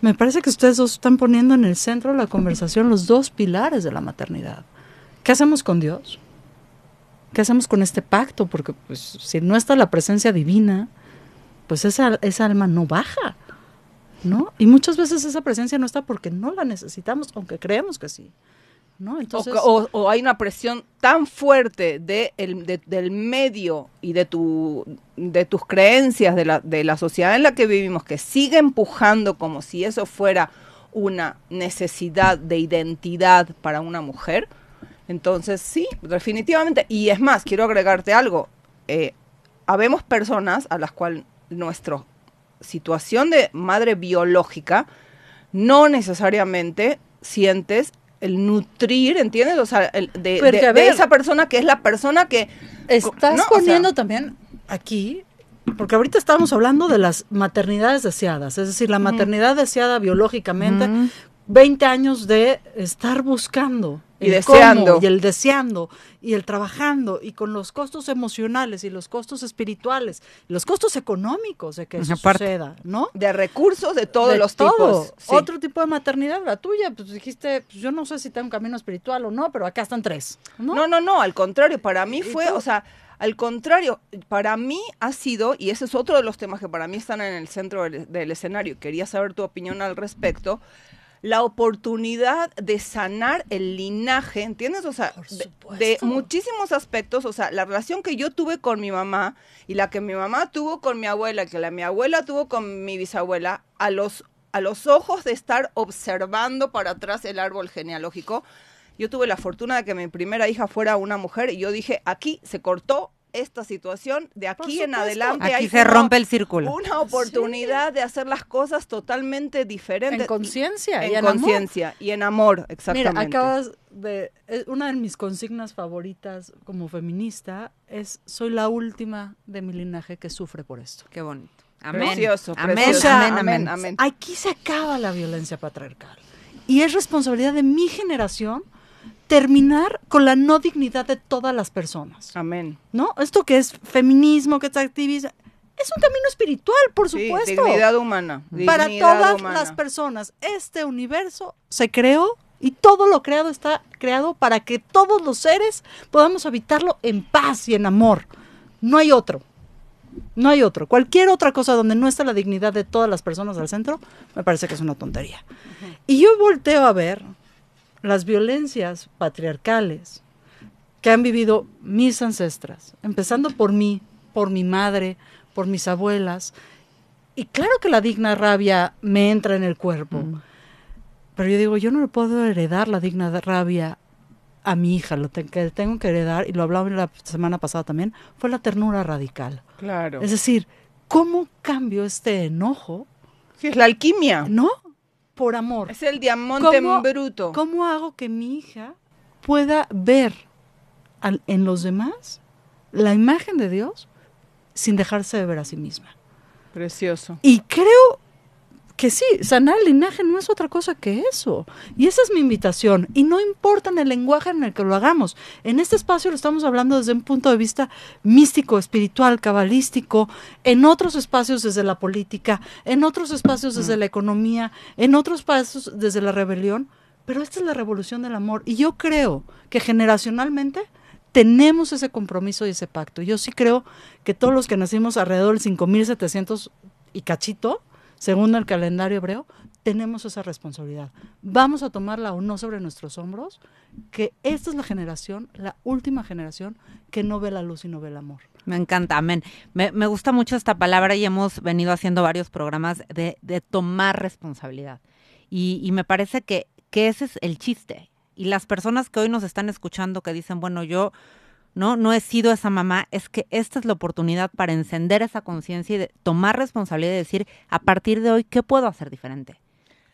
me parece que ustedes dos están poniendo en el centro de la conversación los dos pilares de la maternidad. ¿Qué hacemos con Dios? ¿Qué hacemos con este pacto? Porque pues, si no está la presencia divina, pues esa, esa alma no baja, ¿no? Y muchas veces esa presencia no está porque no la necesitamos, aunque creemos que sí, ¿no? O, hay una presión tan fuerte de el- de- del medio y de, tu, de tus creencias, de la, de la sociedad en la que vivimos, que sigue empujando como si eso fuera una necesidad de identidad para una mujer. Entonces, sí, definitivamente. Y es más, quiero agregarte algo. Eh, habemos personas a las cuales nuestra situación de madre biológica no necesariamente sientes el nutrir, ¿entiendes? O sea, el de, Porque, de- a de ver, esa persona que es la persona que... estás ¿no? O sea, poniendo también aquí, porque ahorita estábamos hablando de las maternidades deseadas, es decir, la maternidad deseada biológicamente, Mm. 20 años de estar buscando, Y cómo, deseando. y el deseando y el trabajando y con los costos emocionales y los costos espirituales los costos económicos de que eso Aparte. suceda, ¿no? De recursos de todos De los todo. tipos. sí. Otro tipo de maternidad, la tuya, pues dijiste, pues yo no sé si tengo un camino espiritual o no, pero acá están tres, ¿no? No, no, no, al contrario, para mí ¿Y fue, o sea, al contrario, para mí ha sido, y ese es otro de los temas que para mí están en el centro del, del escenario, quería saber tu opinión al respecto, la oportunidad de sanar el linaje, ¿entiendes? O sea, de- muchísimos aspectos, o sea, la relación que yo tuve con mi mamá y la que mi mamá tuvo con mi abuela, que la mi abuela tuvo con mi bisabuela, a los a los ojos de estar observando para atrás el árbol genealógico, yo tuve la fortuna de que mi primera hija fuera una mujer y yo dije, aquí se cortó esta situación, de aquí en adelante Aquí hay se rompe el círculo. una oportunidad de hacer las cosas totalmente diferentes. En conciencia en conciencia y en amor, exactamente. Mira, acabas de... Una de mis consignas favoritas como feminista es, soy la última de mi linaje que sufre por esto. Qué bonito. Amén. Precioso, amén, precioso. amén, Amén, amén. amén. Aquí se acaba la violencia patriarcal. Y es responsabilidad de mi generación terminar con la no dignidad de todas las personas. Amén. ¿No? Esto que es feminismo, que es activismo, es un camino espiritual, por Sí, supuesto. dignidad humana. Para todas humana. las personas. Este universo se creó y todo lo creado está creado para que todos los seres podamos habitarlo en paz y en amor. No hay otro. No hay otro. Cualquier otra cosa donde no está la dignidad de todas las personas al centro, me parece que es una tontería. Y yo volteo a ver las violencias patriarcales que han vivido mis ancestras, empezando por mí, por mi madre, por mis abuelas. Y claro que la digna rabia me entra en el cuerpo. Pero yo digo, yo no le puedo heredar la digna rabia a mi hija. Lo que tengo que heredar, y lo hablaba la semana pasada también, fue la ternura radical. Claro. Es decir, ¿cómo cambio este enojo? Sí, es la alquimia. No, por amor. Es el diamante en ¿Cómo- bruto. ¿Cómo hago que mi hija pueda ver al- en los demás la imagen de Dios sin dejarse de ver a sí misma? Precioso. Y creo que sí, sanar el linaje no es otra cosa que eso. Y esa es mi invitación. Y no importa en el lenguaje en el que lo hagamos. En este espacio lo estamos hablando desde un punto de vista místico, espiritual, cabalístico, en otros espacios desde la política, en otros espacios desde la economía, en otros espacios desde la rebelión. Pero esta es la revolución del amor. Y yo creo que generacionalmente tenemos ese compromiso y ese pacto. Yo sí creo que todos los que nacimos alrededor del 5700 y cachito, según el calendario hebreo, tenemos esa responsabilidad. Vamos a tomarla o no sobre nuestros hombros, que esta es la generación, la última generación, que no ve la luz y no ve el amor. Me encanta, amén. Me, gusta mucho esta palabra y hemos venido haciendo varios programas de, tomar responsabilidad. Y, y me parece que, que ese es el chiste. Y las personas que hoy nos están escuchando que dicen, bueno, yo no, no he sido esa mamá, es que esta es la oportunidad para encender esa conciencia y de tomar responsabilidad y decir, a partir de hoy, ¿qué puedo hacer diferente?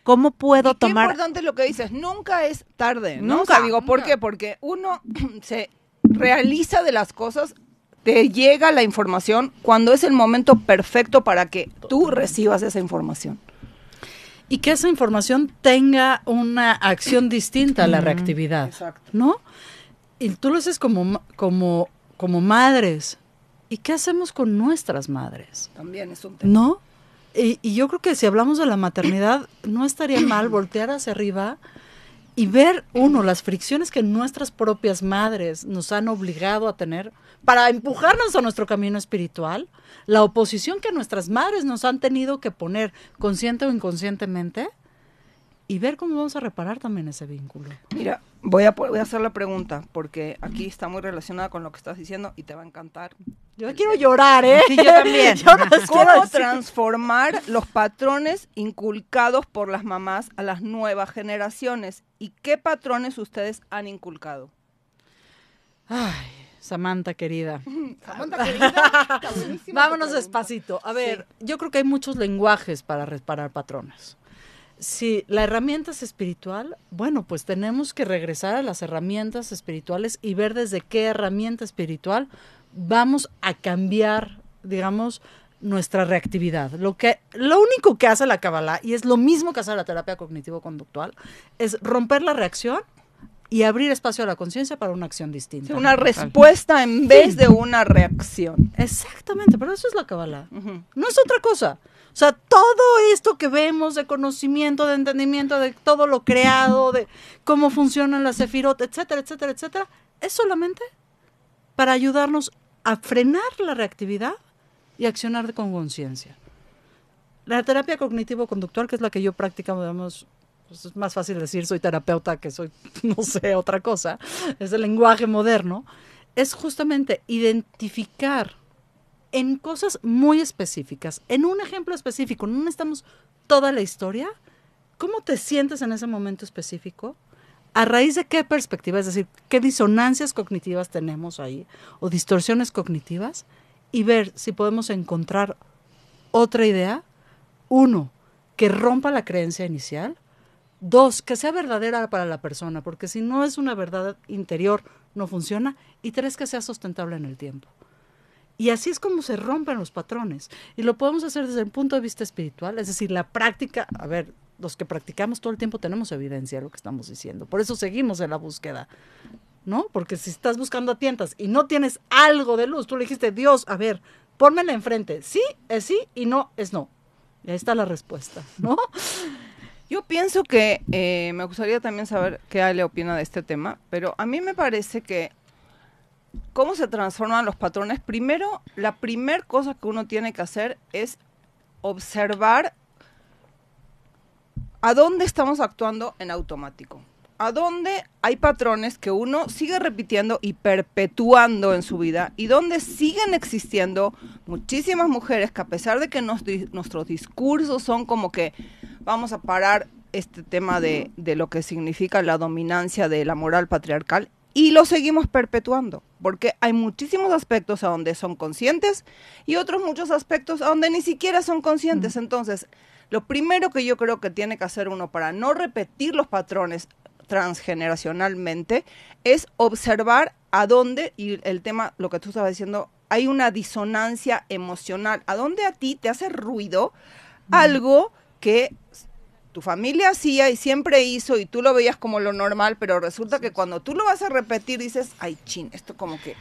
¿Cómo puedo Y qué tomar? importante lo que dices, nunca es tarde, ¿no? Nunca, O sea, digo, ¿por nunca. qué? Porque uno se realiza de las cosas, te llega la información cuando es el momento perfecto para que tú recibas esa información. Y que esa información tenga una acción distinta a la reactividad. Exacto. ¿no? Y tú lo haces como, como, como madres. ¿Y qué hacemos con nuestras madres? También es un tema. ¿No? Y, y yo creo que si hablamos de la maternidad, no estaría mal voltear hacia arriba y ver, uno, las fricciones que nuestras propias madres nos han obligado a tener para empujarnos a nuestro camino espiritual, la oposición que nuestras madres nos han tenido que poner consciente o inconscientemente, y ver cómo vamos a reparar también ese vínculo. Mira, voy a, voy a hacer la pregunta, porque aquí está muy relacionada con lo que estás diciendo y te va a encantar. Yo quiero llorar, ¿eh? Sí, yo también. Yo no ¿Cómo transformar los patrones inculcados por las mamás a las nuevas generaciones? ¿Y qué patrones ustedes han inculcado? Ay, Samantha querida. Samantha, querida, Vámonos pregunta. despacito. A ver, yo creo que hay muchos lenguajes para reparar patrones. Si la herramienta es espiritual, bueno, pues tenemos que regresar a las herramientas espirituales y ver desde qué herramienta espiritual vamos a cambiar, digamos, nuestra reactividad. Lo que lo único que hace la Kabbalah y es lo mismo que hace la terapia cognitivo conductual es romper la reacción y abrir espacio a la conciencia para una acción distinta. una respuesta en vez de una reacción. Exactamente, pero eso es la Kabbalah. No es otra cosa. O sea, todo esto que vemos de conocimiento, de entendimiento, de todo lo creado, de cómo funcionan las sefirot, etcétera, etcétera, etcétera, es solamente para ayudarnos a frenar la reactividad y accionar con conciencia. La terapia cognitivo-conductual, que es la que yo practico, digamos, pues es más fácil decir soy terapeuta que soy, no sé, otra cosa, es el lenguaje moderno, es justamente identificar en cosas muy específicas, en un ejemplo específico, no necesitamos toda la historia, ¿cómo te sientes en ese momento específico? ¿A raíz de qué perspectiva? Es decir, ¿qué disonancias cognitivas tenemos ahí o distorsiones cognitivas? Y ver si podemos encontrar otra idea. Uno, que rompa la creencia inicial. Dos, que sea verdadera para la persona, porque si no es una verdad interior, no funciona. Y tres, que sea sustentable en el tiempo. Y así es como se rompen los patrones. Y lo podemos hacer desde el punto de vista espiritual, es decir, la práctica, a ver, los que practicamos todo el tiempo tenemos evidencia de lo que estamos diciendo. Por eso seguimos en la búsqueda, ¿no? Porque si estás buscando a tientas y no tienes algo de luz, tú le dijiste, Dios, a ver, pónmela enfrente. Sí es sí y no es no. Y ahí está la respuesta, ¿no? Yo pienso que eh, me gustaría también saber qué Ale opina de este tema, pero a mí me parece que cómo se transforman los patrones. Primero, la primer cosa que uno tiene que hacer es observar a dónde estamos actuando en automático. A dónde hay patrones que uno sigue repitiendo y perpetuando en su vida y donde siguen existiendo muchísimas mujeres que a pesar de que nuestros discursos son como que vamos a parar este tema de lo que significa la dominancia de la moral patriarcal y lo seguimos perpetuando, porque hay muchísimos aspectos a donde son conscientes y otros muchos aspectos a donde ni siquiera son conscientes. Entonces, lo primero que yo creo que tiene que hacer uno para no repetir los patrones transgeneracionalmente es observar a dónde, y el tema, lo que tú estabas diciendo, hay una disonancia emocional, a dónde a ti te hace ruido algo que tu familia hacía y siempre hizo y tú lo veías como lo normal, pero resulta que cuando tú lo vas a repetir dices, ay, chin, esto como que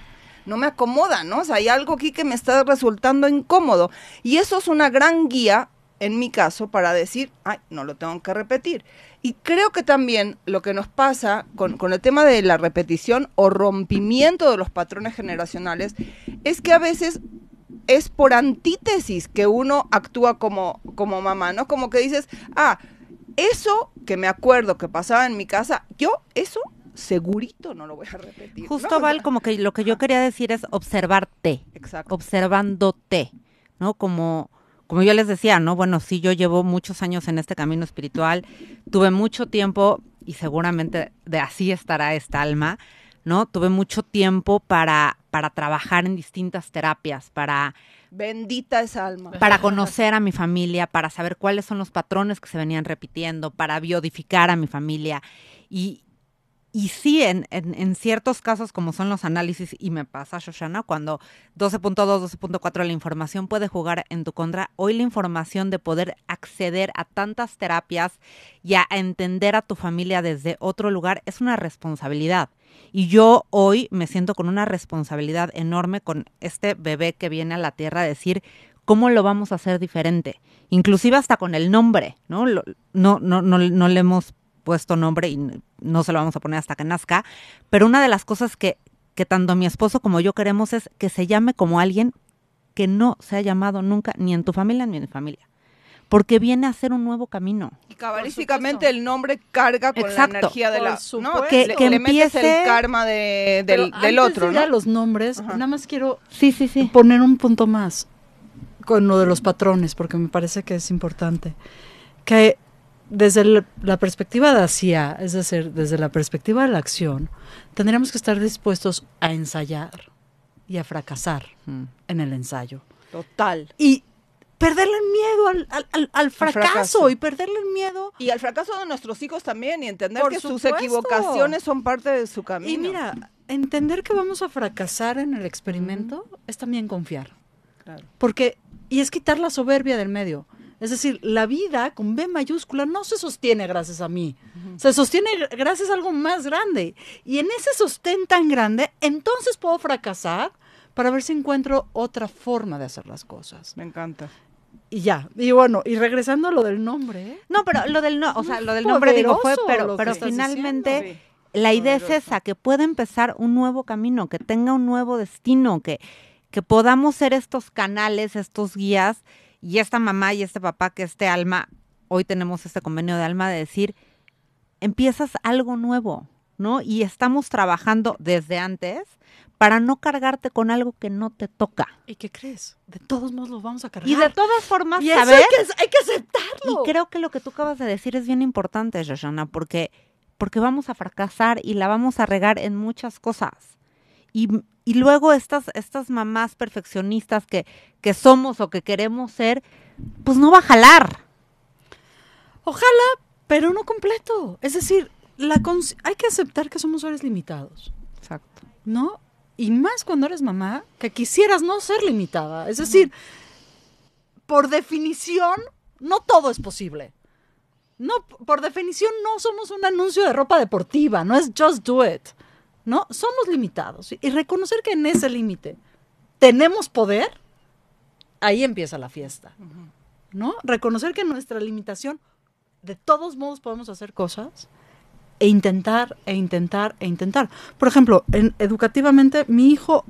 no me acomoda, ¿no? O sea, hay algo aquí que me está resultando incómodo. Y eso es una gran guía, en mi caso, para decir, ay, no lo tengo que repetir. Y creo que también lo que nos pasa con, con el tema de la repetición o rompimiento de los patrones generacionales es que a veces es por antítesis que uno actúa como, como mamá, ¿no? Como que dices, ah, eso que me acuerdo que pasaba en mi casa, yo eso segurito no lo voy a repetir. Justo, ¿no? Val, como que lo que yo quería decir es observarte, Exacto. observándote, ¿no? Como, como yo les decía, ¿no? Bueno, sí, yo llevo muchos años en este camino espiritual, tuve mucho tiempo, y seguramente de así estará esta alma, ¿no? Tuve mucho tiempo para, para trabajar en distintas terapias, para Bendita esa alma. para conocer a mi familia, para saber cuáles son los patrones que se venían repitiendo, para biodificar a mi familia. Y, y sí, en, en, en ciertos casos, como son los análisis, y me pasa, Shoshana, cuando 12.2, 12.4 la información puede jugar en tu contra, hoy la información de poder acceder a tantas terapias y a entender a tu familia desde otro lugar es una responsabilidad. Y yo hoy me siento con una responsabilidad enorme con este bebé que viene a la tierra a decir cómo lo vamos a hacer diferente. Inclusive hasta con el nombre, ¿no? Lo- no, no, no, no le hemos puesto nombre y no se lo vamos a poner hasta que nazca. Pero una de las cosas que, que tanto mi esposo como yo queremos es que se llame como alguien que no se ha llamado nunca ni en tu familia ni en mi familia. Porque viene a ser un nuevo camino. Y cabalísticamente el nombre carga con Exacto. la energía de la... ¿no? Que- le, que le metes empiece- el karma de- Pero del, del antes otro, de ir a los nombres, Ajá. nada más quiero Sí, sí, sí. poner un punto más con lo de los patrones, porque me parece que es importante. Que desde el- la perspectiva de hacia, es decir, desde la perspectiva de la acción, tendríamos que estar dispuestos a ensayar y a fracasar Mm. en el ensayo. Total. Y perderle el miedo al, al- al- al fracaso, fracaso. y perderle el miedo. Y al fracaso de nuestros hijos también y entender Por que sus equivocaciones son parte de su camino. Y mira, entender que vamos a fracasar en el experimento es también confiar. Claro. Porque, y es quitar la soberbia del medio. Es decir, la vida con B mayúscula no se sostiene gracias a mí, se sostiene gracias a algo más grande. Y en ese sostén tan grande, entonces puedo fracasar para ver si encuentro otra forma de hacer las cosas. Me encanta. Y ya, y bueno, y regresando a lo del nombre, ¿eh? No, pero lo del no, o sea, lo del nombre digo fue, pero, pero finalmente diciendo. la idea es esa, que pueda empezar un nuevo camino, que tenga un nuevo destino, que, que podamos ser estos canales, estos guías, y esta mamá y este papá, que este alma, hoy tenemos este convenio de alma de decir, empiezas algo nuevo, ¿no? Y estamos trabajando desde antes para no cargarte con algo que no te toca. ¿Y qué crees? De todos modos los vamos a cargar. Y de todas formas, Y eso hay que, hay que y aceptarlo. creo que lo que tú acabas de decir es bien importante, Shoshana, porque, porque vamos a fracasar y la vamos a regar en muchas cosas. Y, y luego estas, estas mamás perfeccionistas que, que somos o que queremos ser, pues no va a jalar. Ojalá, pero no completo. Es decir, la hay que aceptar que somos seres limitados, Exacto. ¿no? Y más cuando eres mamá, que quisieras no ser limitada. Es decir, por definición, no todo es posible. No, por definición, no somos un anuncio de ropa deportiva, no es just do it. No, somos limitados. Y reconocer que en ese límite tenemos poder, ahí empieza la fiesta. ¿No? Reconocer que nuestra limitación, de todos modos podemos hacer cosas e intentar, e intentar, e intentar. Por ejemplo, en, educativamente, mi hijo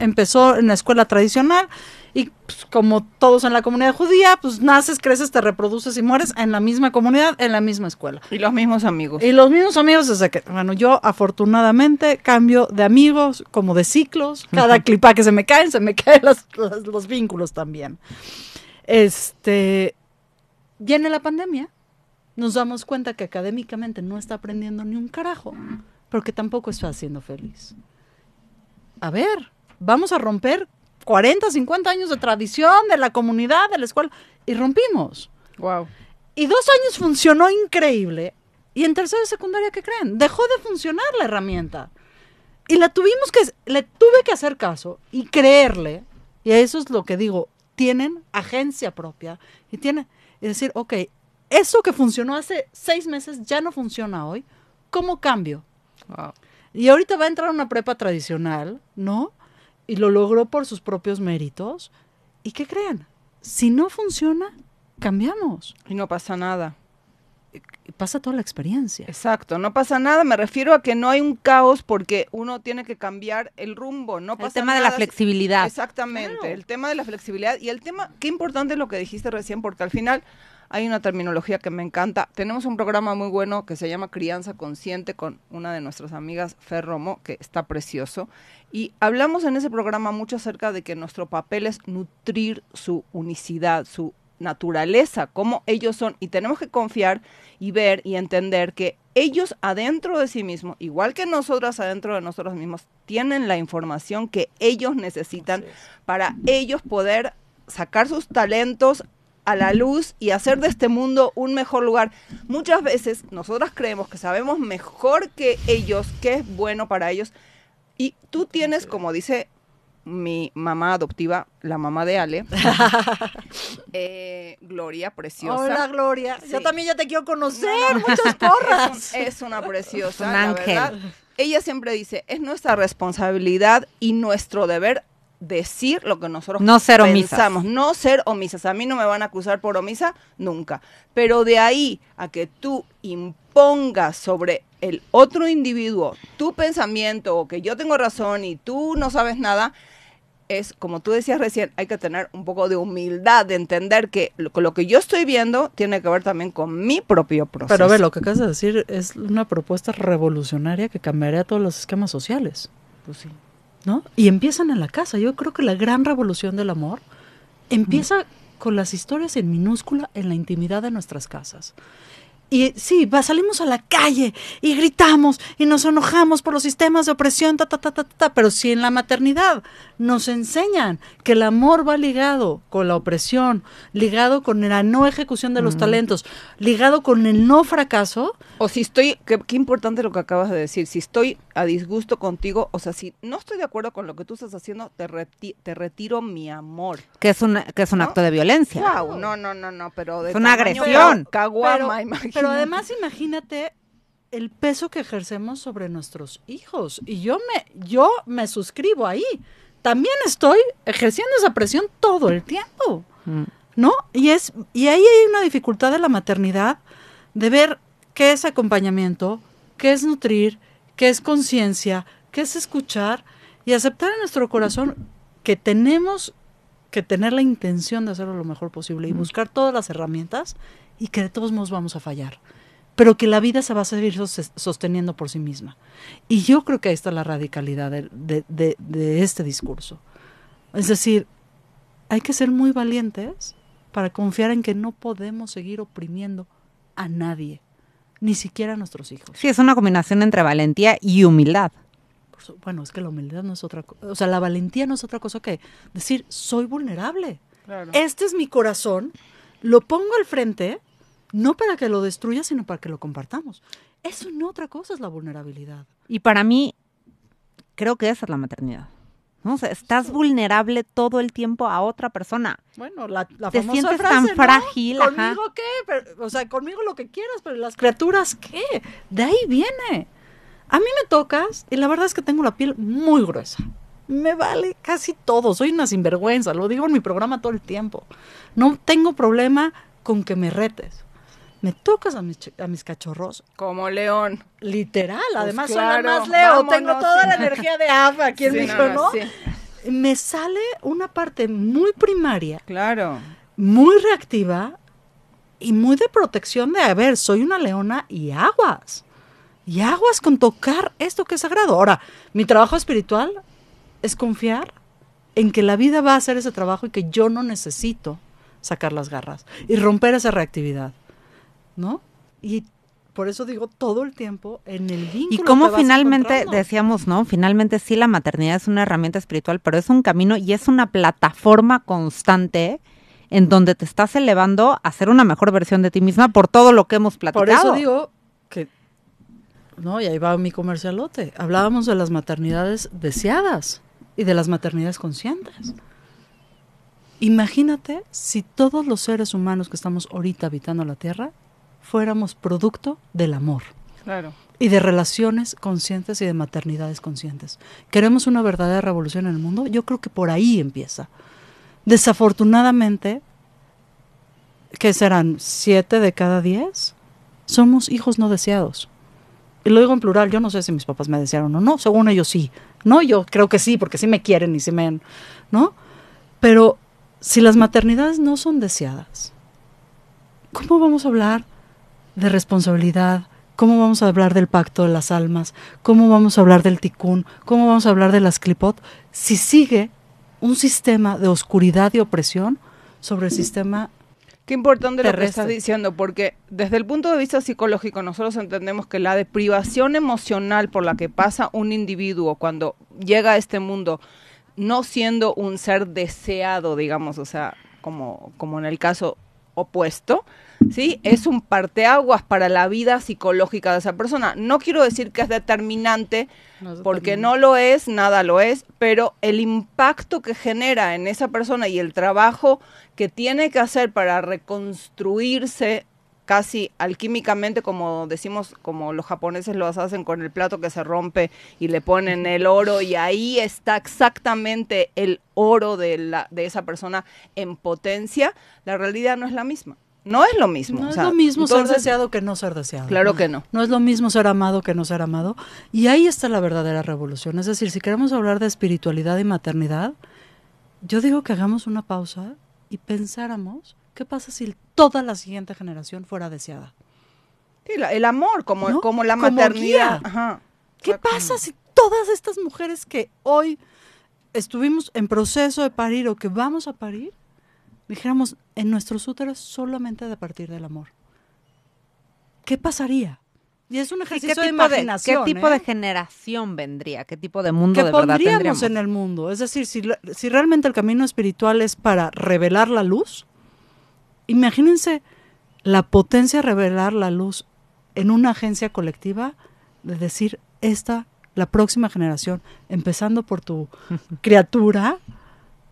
empezó en la escuela tradicional y pues, como todos en la comunidad judía, pues naces, creces, te reproduces y mueres en la misma comunidad, en la misma escuela. Y los mismos amigos. Y los mismos amigos desde que, bueno, yo afortunadamente cambio de amigos, como de ciclos, cada clipa que se me caen, se me caen las- las- los vínculos también. Este, viene la pandemia, nos damos cuenta que académicamente no está aprendiendo ni un carajo, pero que tampoco está siendo feliz. A ver, vamos a romper 40, 50 años de tradición de la comunidad, de la escuela, y rompimos. Wow. Y dos años funcionó increíble. Y en tercera y secundaria, ¿qué creen? Dejó de funcionar la herramienta. Y la tuvimos que, le tuve que hacer caso y creerle. Y eso es lo que digo, tienen agencia propia. Y tienen, y decir, ok, eso que funcionó hace seis meses ya no funciona hoy. ¿Cómo cambio? Wow. Y ahorita va a entrar a una prepa tradicional, ¿no? Y lo logró por sus propios méritos. ¿Y qué creen? Si no funciona, cambiamos. Y no pasa nada. Y pasa toda la experiencia. Exacto, no pasa nada. Me refiero a que no hay un caos porque uno tiene que cambiar el rumbo. No El pasa tema de la flexibilidad. Exactamente, Claro. el tema de la flexibilidad y el tema, qué importante es lo que dijiste recién, porque al final hay una terminología que me encanta. Tenemos un programa muy bueno que se llama Crianza Consciente con una de nuestras amigas, Fer Romo, que está precioso. Y hablamos en ese programa mucho acerca de que nuestro papel es nutrir su unicidad, su naturaleza, como ellos son. Y tenemos que confiar y ver y entender que ellos adentro de sí mismos, igual que nosotras adentro de nosotros mismos, tienen la información que ellos necesitan para ellos poder sacar sus talentos a la luz y hacer de este mundo un mejor lugar. Muchas veces nosotras creemos que sabemos mejor que ellos, qué es bueno para ellos. Y tú tienes, como dice mi mamá adoptiva, la mamá de Ale, eh, Gloria, preciosa. Hola, Gloria. Yo Sí. también ya te quiero conocer. No, no. Muchas porras. Es, un- es una preciosa, Un la ángel. verdad. Ella siempre dice, es nuestra responsabilidad y nuestro deber decir lo que nosotros No ser omisas. pensamos, no ser omisas. A mí no me van a acusar por omisa nunca, pero de ahí a que tú impongas sobre el otro individuo tu pensamiento o que yo tengo razón y tú no sabes nada, es como tú decías recién, hay que tener un poco de humildad, de entender que lo, lo que yo estoy viendo tiene que ver también con mi propio proceso. Pero a ver, lo que acabas de decir es una propuesta revolucionaria que cambiaría todos los esquemas sociales, Pues sí. Y empiezan en la casa. Yo creo que la gran revolución del amor empieza con las historias en minúscula en la intimidad de nuestras casas. y sí, va, salimos a la calle y gritamos y nos enojamos por los sistemas de opresión, ta, ta, ta, ta, ta, pero si en la maternidad nos enseñan que el amor va ligado con la opresión, ligado con la no ejecución de los talentos, ligado con el no fracaso, O si estoy, qué, qué importante lo que acabas de decir, si estoy a disgusto contigo, o sea, si no estoy de acuerdo con lo que tú estás haciendo, te, reti- te retiro mi amor. Que es un, que es un ¿No? acto de violencia. Wow, no, no, no, no, pero de Es una agresión. ca- Caguama, pero, imagínate. pero además imagínate el peso que ejercemos sobre nuestros hijos. Y yo me, yo me suscribo ahí. También estoy ejerciendo esa presión todo el tiempo. Mm. ¿No? Y es, y ahí hay una dificultad de la maternidad de ver qué es acompañamiento, qué es nutrir, qué es conciencia, qué es escuchar y aceptar en nuestro corazón que tenemos que tener la intención de hacerlo lo mejor posible y buscar todas las herramientas y que de todos modos vamos a fallar, pero que la vida se va a seguir sos- sosteniendo por sí misma. Y yo creo que ahí está la radicalidad de, de- de- de este discurso. Es decir, hay que ser muy valientes para confiar en que no podemos seguir oprimiendo a nadie, ni siquiera a nuestros hijos. Sí, es una combinación entre valentía y humildad. Bueno, es que la humildad no es otra cosa, o sea, la valentía no es otra cosa que decir, soy vulnerable. Claro. Este es mi corazón, lo pongo al frente, no para que lo destruya, sino para que lo compartamos. Eso no otra cosa es la vulnerabilidad. Y para mí, creo que esa es la maternidad. ¿no? O sea, estás vulnerable todo el tiempo a otra persona. Bueno, la, la Te famosa sientes frase, tan ¿no? frágil, ajá. ¿Conmigo qué? Pero, o sea, conmigo lo que quieras, pero las criaturas qué? De ahí viene. A mí me tocas y la verdad es que tengo la piel muy gruesa. Me vale casi todo. Soy una sinvergüenza. Lo digo en mi programa todo el tiempo. No tengo problema con que me retes. Me tocas a mis, a mis cachorros Como león. Literal, además Pues claro, soy la más Leo, vámonos, tengo toda sí. la energía de Ava aquí en Sí, mi no, hijo, no, ¿no? sí. Me sale una parte muy primaria, Claro. muy reactiva y muy de protección de, a ver, soy una leona y aguas. Y aguas con tocar esto que es sagrado. Ahora, mi trabajo espiritual es confiar en que la vida va a hacer ese trabajo y que yo no necesito sacar las garras y romper esa reactividad, ¿no? Y por eso digo todo el tiempo en el vínculo. Y cómo finalmente, decíamos, ¿no? Finalmente sí la maternidad es una herramienta espiritual, pero es un camino y es una plataforma constante en donde te estás elevando a ser una mejor versión de ti misma por todo lo que hemos platicado. Por eso digo que, no, y ahí va mi comercialote. Hablábamos de las maternidades deseadas y de las maternidades conscientes. Imagínate si todos los seres humanos que estamos ahorita habitando la Tierra fuéramos producto del amor Claro. y de relaciones conscientes y de maternidades conscientes. ¿Queremos una verdadera revolución en el mundo? Yo creo que por ahí empieza. Desafortunadamente, ¿qué serán? ¿Siete de cada diez? Somos hijos no deseados. Y lo digo en plural, yo no sé si mis papás me desearon o no, según ellos sí. No, yo creo que sí, porque sí me quieren y sí me... ¿No? Pero si las maternidades no son deseadas, ¿cómo vamos a hablar de responsabilidad? ¿Cómo vamos a hablar del pacto de las almas? ¿Cómo vamos a hablar del ticún? ¿Cómo vamos a hablar de las clipot? Si sigue un sistema de oscuridad y opresión sobre el sistema Qué importante lo que estás diciendo, porque desde el punto de vista psicológico nosotros entendemos que la deprivación emocional por la que pasa un individuo cuando llega a este mundo no siendo un ser deseado, digamos, o sea, como, como en el caso opuesto, ¿sí? Es un parteaguas para la vida psicológica de esa persona. No quiero decir que es determinante, porque no lo es, nada lo es, pero el impacto que genera en esa persona y el trabajo que tiene que hacer para reconstruirse casi alquímicamente, como decimos, como los japoneses lo hacen con el plato que se rompe y le ponen el oro y ahí está exactamente el oro de, la, de esa persona en potencia, la realidad no es la misma. No es lo mismo. No o es lo mismo ser deseado que no ser deseado. Claro que no. No es lo mismo ser amado que no ser amado. Y ahí está la verdadera revolución. Es decir, si queremos hablar de espiritualidad y maternidad, yo digo que hagamos una pausa y pensáramos qué pasa si toda la siguiente generación fuera deseada. Sí, la- el amor, como, ¿No? como la Como maternidad. Ajá. ¿Qué pasa si todas estas mujeres que hoy estuvimos en proceso de parir o que vamos a parir, dijéramos en nuestros úteros solamente de partir del amor? ¿qué pasaría? Y es un ejercicio ¿Qué de de, ¿Qué imaginación. tipo ¿eh? de generación vendría? ¿Qué tipo de mundo que de verdad pondríamos tendríamos? en el mundo. Es decir, si, si realmente el camino espiritual es para revelar la luz, imagínense la potencia de revelar la luz en una agencia colectiva, de decir, esta, la próxima generación, empezando por tu criatura,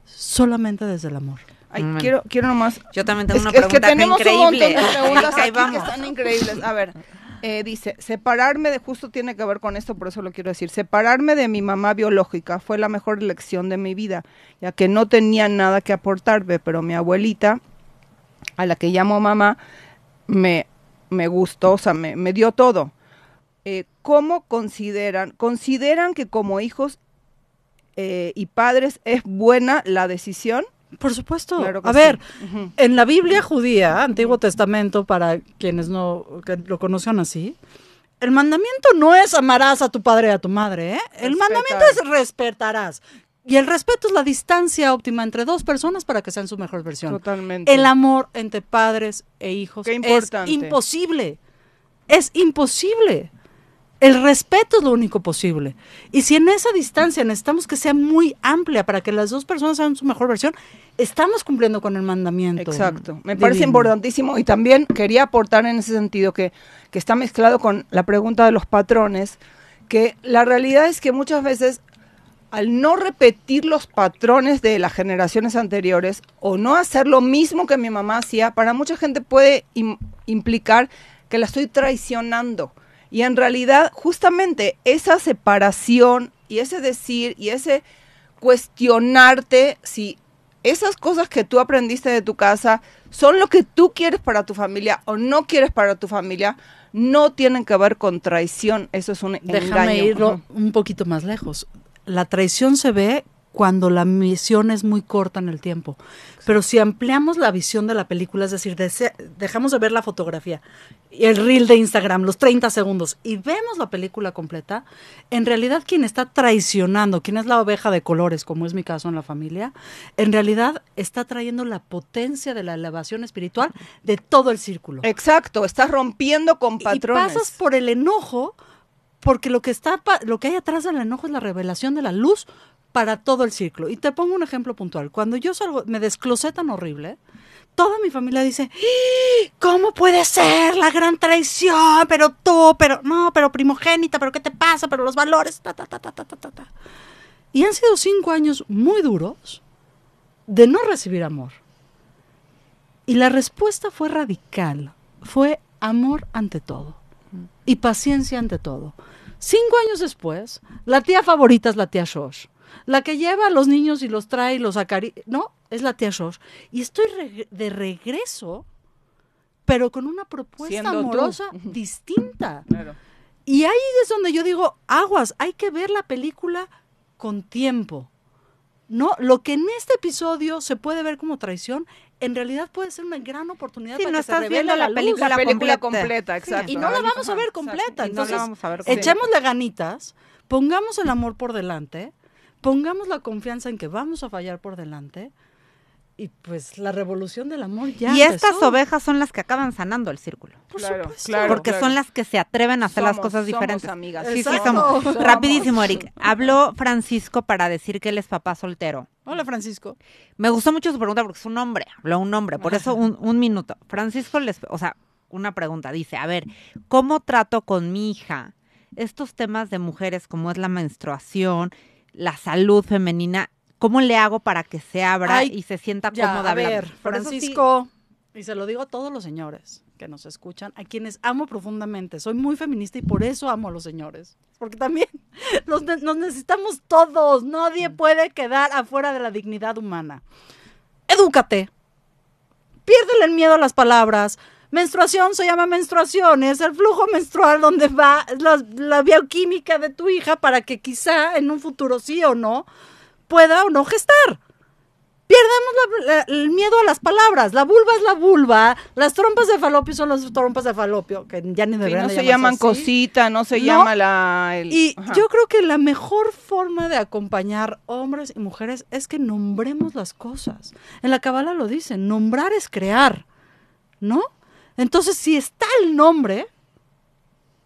solamente desde el amor. Ay, Mm. quiero, quiero nomás Yo también tengo es, una que- es que pregunta tenemos un montón increíble. de preguntas aquí que están increíbles. A ver, eh, dice, separarme de, justo tiene que ver con esto, por eso lo quiero decir, separarme de mi mamá biológica fue la mejor elección de mi vida, ya que no tenía nada que aportarme, pero mi abuelita, a la que llamo mamá, me, me gustó, o sea, me, me dio todo. Eh, ¿Cómo consideran? ¿Consideran que como hijos eh, y padres es buena la decisión? Por supuesto. Claro A sí. ver, en la Biblia judía, Antiguo Testamento, para quienes no que lo conozcan así, el mandamiento no es amarás a tu padre y a tu madre, ¿eh? El Respetar. mandamiento es respetarás. Y el respeto es la distancia óptima entre dos personas para que sean su mejor versión. Totalmente. El amor entre padres e hijos Qué es imposible. Es imposible. El respeto es lo único posible. Y si en esa distancia necesitamos que sea muy amplia para que las dos personas sean su mejor versión, estamos cumpliendo con el mandamiento. Exacto, me parece importantísimo y también quería aportar en ese sentido que, que está mezclado con la pregunta de los patrones, que la realidad es que muchas veces al no repetir los patrones de las generaciones anteriores o no hacer lo mismo que mi mamá hacía, para mucha gente puede im- implicar que la estoy traicionando. Y en realidad, justamente esa separación y ese decir y ese cuestionarte si esas cosas que tú aprendiste de tu casa son lo que tú quieres para tu familia o no quieres para tu familia, no tienen que ver con traición. Eso es un Déjame engaño. irlo Ajá. un poquito más lejos. La traición se ve cuando la misión es muy corta en el tiempo. Pero si ampliamos la visión de la película, es decir, dejamos de ver la fotografía y el reel de Instagram, los 30 segundos, y vemos la película completa, en realidad quien está traicionando, quien es la oveja de colores, como es mi caso en la familia, en realidad está trayendo la potencia de la elevación espiritual de todo el círculo. Exacto, estás rompiendo con patrones. Y pasas por el enojo, porque lo que está lo que hay atrás del enojo es la revelación de la luz para todo el ciclo. Y te pongo un ejemplo puntual. Cuando yo salgo, me desclosé tan horrible, toda mi familia dice, ¡Ah! ¿cómo puede ser la gran traición? Pero tú, pero no, pero primogénita, pero ¿qué te pasa? Pero los valores. Y han sido cinco años muy duros de no recibir amor. Y la respuesta fue radical, fue amor ante todo y paciencia ante todo. Cinco años después, la tía favorita es la tía Shosh. La que lleva a los niños y los trae y los acari... No, es la tía Shosh. Y estoy de regreso, pero con una propuesta Siendo tú. amorosa distinta. Claro. Y ahí es donde yo digo, aguas, hay que ver la película con tiempo. No, lo que en este episodio se puede ver como traición, en realidad puede ser una gran oportunidad Sí, para no que estás viendo la película La película completa. completa, exacto. Y no la vamos a ver completa. exacto. No la Entonces, vamos a ver completa. echémosle ganitas, pongamos el amor por delante, pongamos la confianza en que vamos a fallar por delante. Y pues la revolución del amor ya y estas empezó. ovejas son las que acaban sanando el círculo. Por Claro, supuesto. claro. porque son las que se atreven a hacer las Somos- cosas somos diferentes. amigas. Sí, sí, Exacto. somos. Somos. Rapidísimo, Eric. Habló Francisco para decir que él es papá soltero. Hola, Francisco. Me gustó mucho su pregunta porque es un hombre, habló un hombre, por eso un, un minuto. Francisco les, o sea, una pregunta, dice, a ver, ¿cómo trato con mi hija estos temas de mujeres como es la menstruación, la salud femenina? ¿Cómo le hago para que se abra Ay, y se sienta Ya, cómoda a ver, eso sí- Francisco, y se lo digo a todos los señores que nos escuchan, a quienes amo profundamente. Soy muy feminista y por eso amo a los señores. Porque también nos necesitamos todos. Nadie puede quedar afuera de la dignidad humana. Edúcate. Piérdele el miedo a las palabras. Menstruación se llama menstruación, es el flujo menstrual donde va la, la bioquímica de tu hija para que quizá en un futuro sí o no pueda o no gestar. Pierdemos la- la- el miedo a las palabras. La vulva es la vulva. Las trompas de falopio son las trompas de falopio, que ya ni Sí, deberían no de se llaman así. cosita, no se No. llama la... el- Y ajá. yo creo que la mejor forma de acompañar hombres y mujeres es que nombremos las cosas. En la cabala lo dicen, nombrar es crear, ¿no? Entonces, si está el nombre,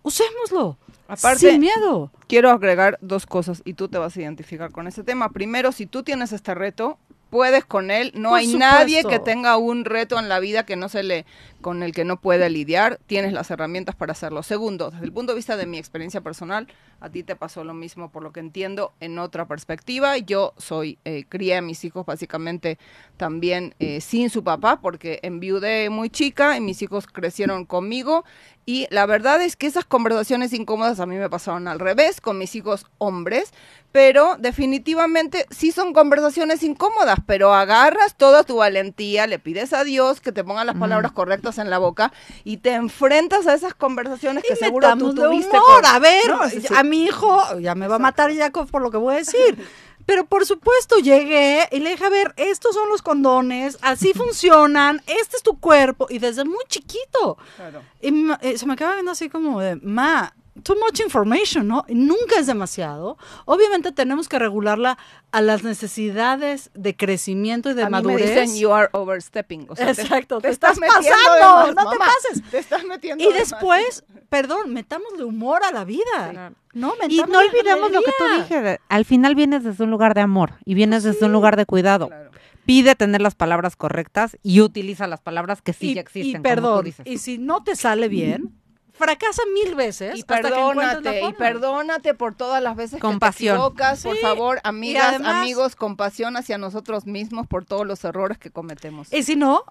usémoslo. Aparte- sin miedo. Quiero agregar dos cosas y tú te vas a identificar con ese tema. Primero, si tú tienes este reto, puedes con él. No Por hay nadie que tenga un reto en la vida que no se le con el que no puede lidiar. Tienes las herramientas para hacerlo. Segundo, desde el punto de vista de mi experiencia personal, a ti te pasó lo mismo, por lo que entiendo, en otra perspectiva. Yo soy eh, crié a mis hijos básicamente también eh, sin su papá, porque enviudé muy chica y mis hijos crecieron conmigo. Y la verdad es que esas conversaciones incómodas a mí me pasaron al revés con mis hijos hombres, pero definitivamente sí son conversaciones incómodas, pero agarras toda tu valentía, le pides a Dios que te ponga las palabras correctas en la boca y te enfrentas a esas conversaciones que seguro tú tuviste. humor. con- A ver, No, sí, sí. a mi hijo, ya me va a matar Jacob por lo que voy a decir. Pero por supuesto llegué y le dije, a ver, estos son los condones, así funcionan, este es tu cuerpo, y desde muy chiquito. Claro. Y eh, se me acaba viendo así como de, ma, too much information, ¿no? Nunca es demasiado. Obviamente tenemos que regularla a las necesidades de crecimiento y de a mí me madurez. dicen you are overstepping. O sea, te- Exacto, te, te estás, estás metiendo pasando, más, no te pases. Te estás metiendo y de más. después, perdón, metámosle humor a la vida. Claro. No, Y no olvidemos lo que tú dije, al final vienes desde un lugar de amor y vienes desde un lugar de cuidado. Claro. Pide tener las palabras correctas y utiliza las palabras que sí y, ya existen. y como tú perdón, dices. y si no te sale bien, fracasa mil veces Y perdónate, y perdónate por todas las veces Compasión. que te equivocas. Por Sí, favor, amigas, además- amigos, compasión hacia nosotros mismos por todos los errores que cometemos. Y si no,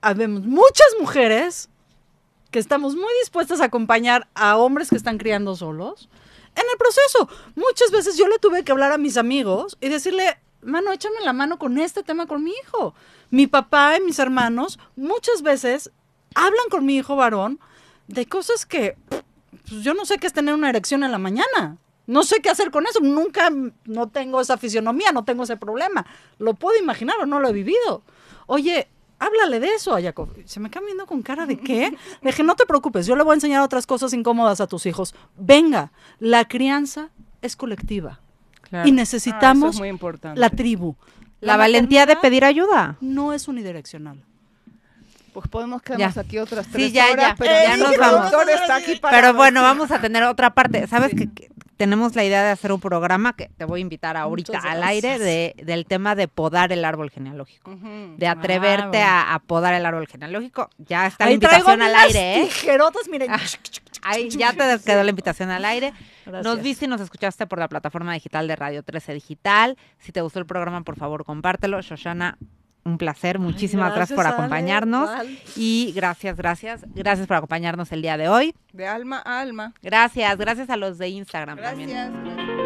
habemos muchas mujeres que estamos muy dispuestas a acompañar a hombres que están criando solos en el proceso. Muchas veces yo le tuve que hablar a mis amigos y decirle, mano, échame la mano con este tema con mi hijo. Mi papá y mis hermanos muchas veces hablan con mi hijo varón de cosas que pues, yo no sé qué es tener una erección en la mañana. No sé qué hacer con eso. Nunca, no tengo esa fisionomía, no tengo ese problema. Lo puedo imaginar o no lo he vivido. Oye, háblale de eso a Jacob. Se me queda viendo con cara de qué. Le dije, no te preocupes, yo le voy a enseñar otras cosas incómodas a tus hijos. Venga, la crianza es colectiva. Claro. Y Ah, necesitamos es la tribu. la valentía de pedir ayuda. No es unidireccional. Pues podemos quedarnos Ya. aquí otras Sí, tres ya, horas, ya. pero Ya nos vamos. productor está aquí para Pero bueno, vamos a tener otra parte. ¿Sabes que, que tenemos la idea de hacer un programa que te voy a invitar ahorita al aire de, del tema de podar el árbol genealógico? De atreverte bueno. a, a podar el árbol genealógico. Ya está la Ahí invitación al aire, ¿eh? tijerotas, miren. Ahí ya te quedó la invitación al aire. Nos viste y nos escuchaste por la plataforma digital de Radio 13 Digital. Si te gustó el programa, por favor, compártelo. Shoshana, un placer. Muchísimas gracias, por acompañarnos. Y gracias, gracias. Gracias por acompañarnos el día de hoy. De alma a alma. Gracias, gracias a los de Instagram también. Gracias.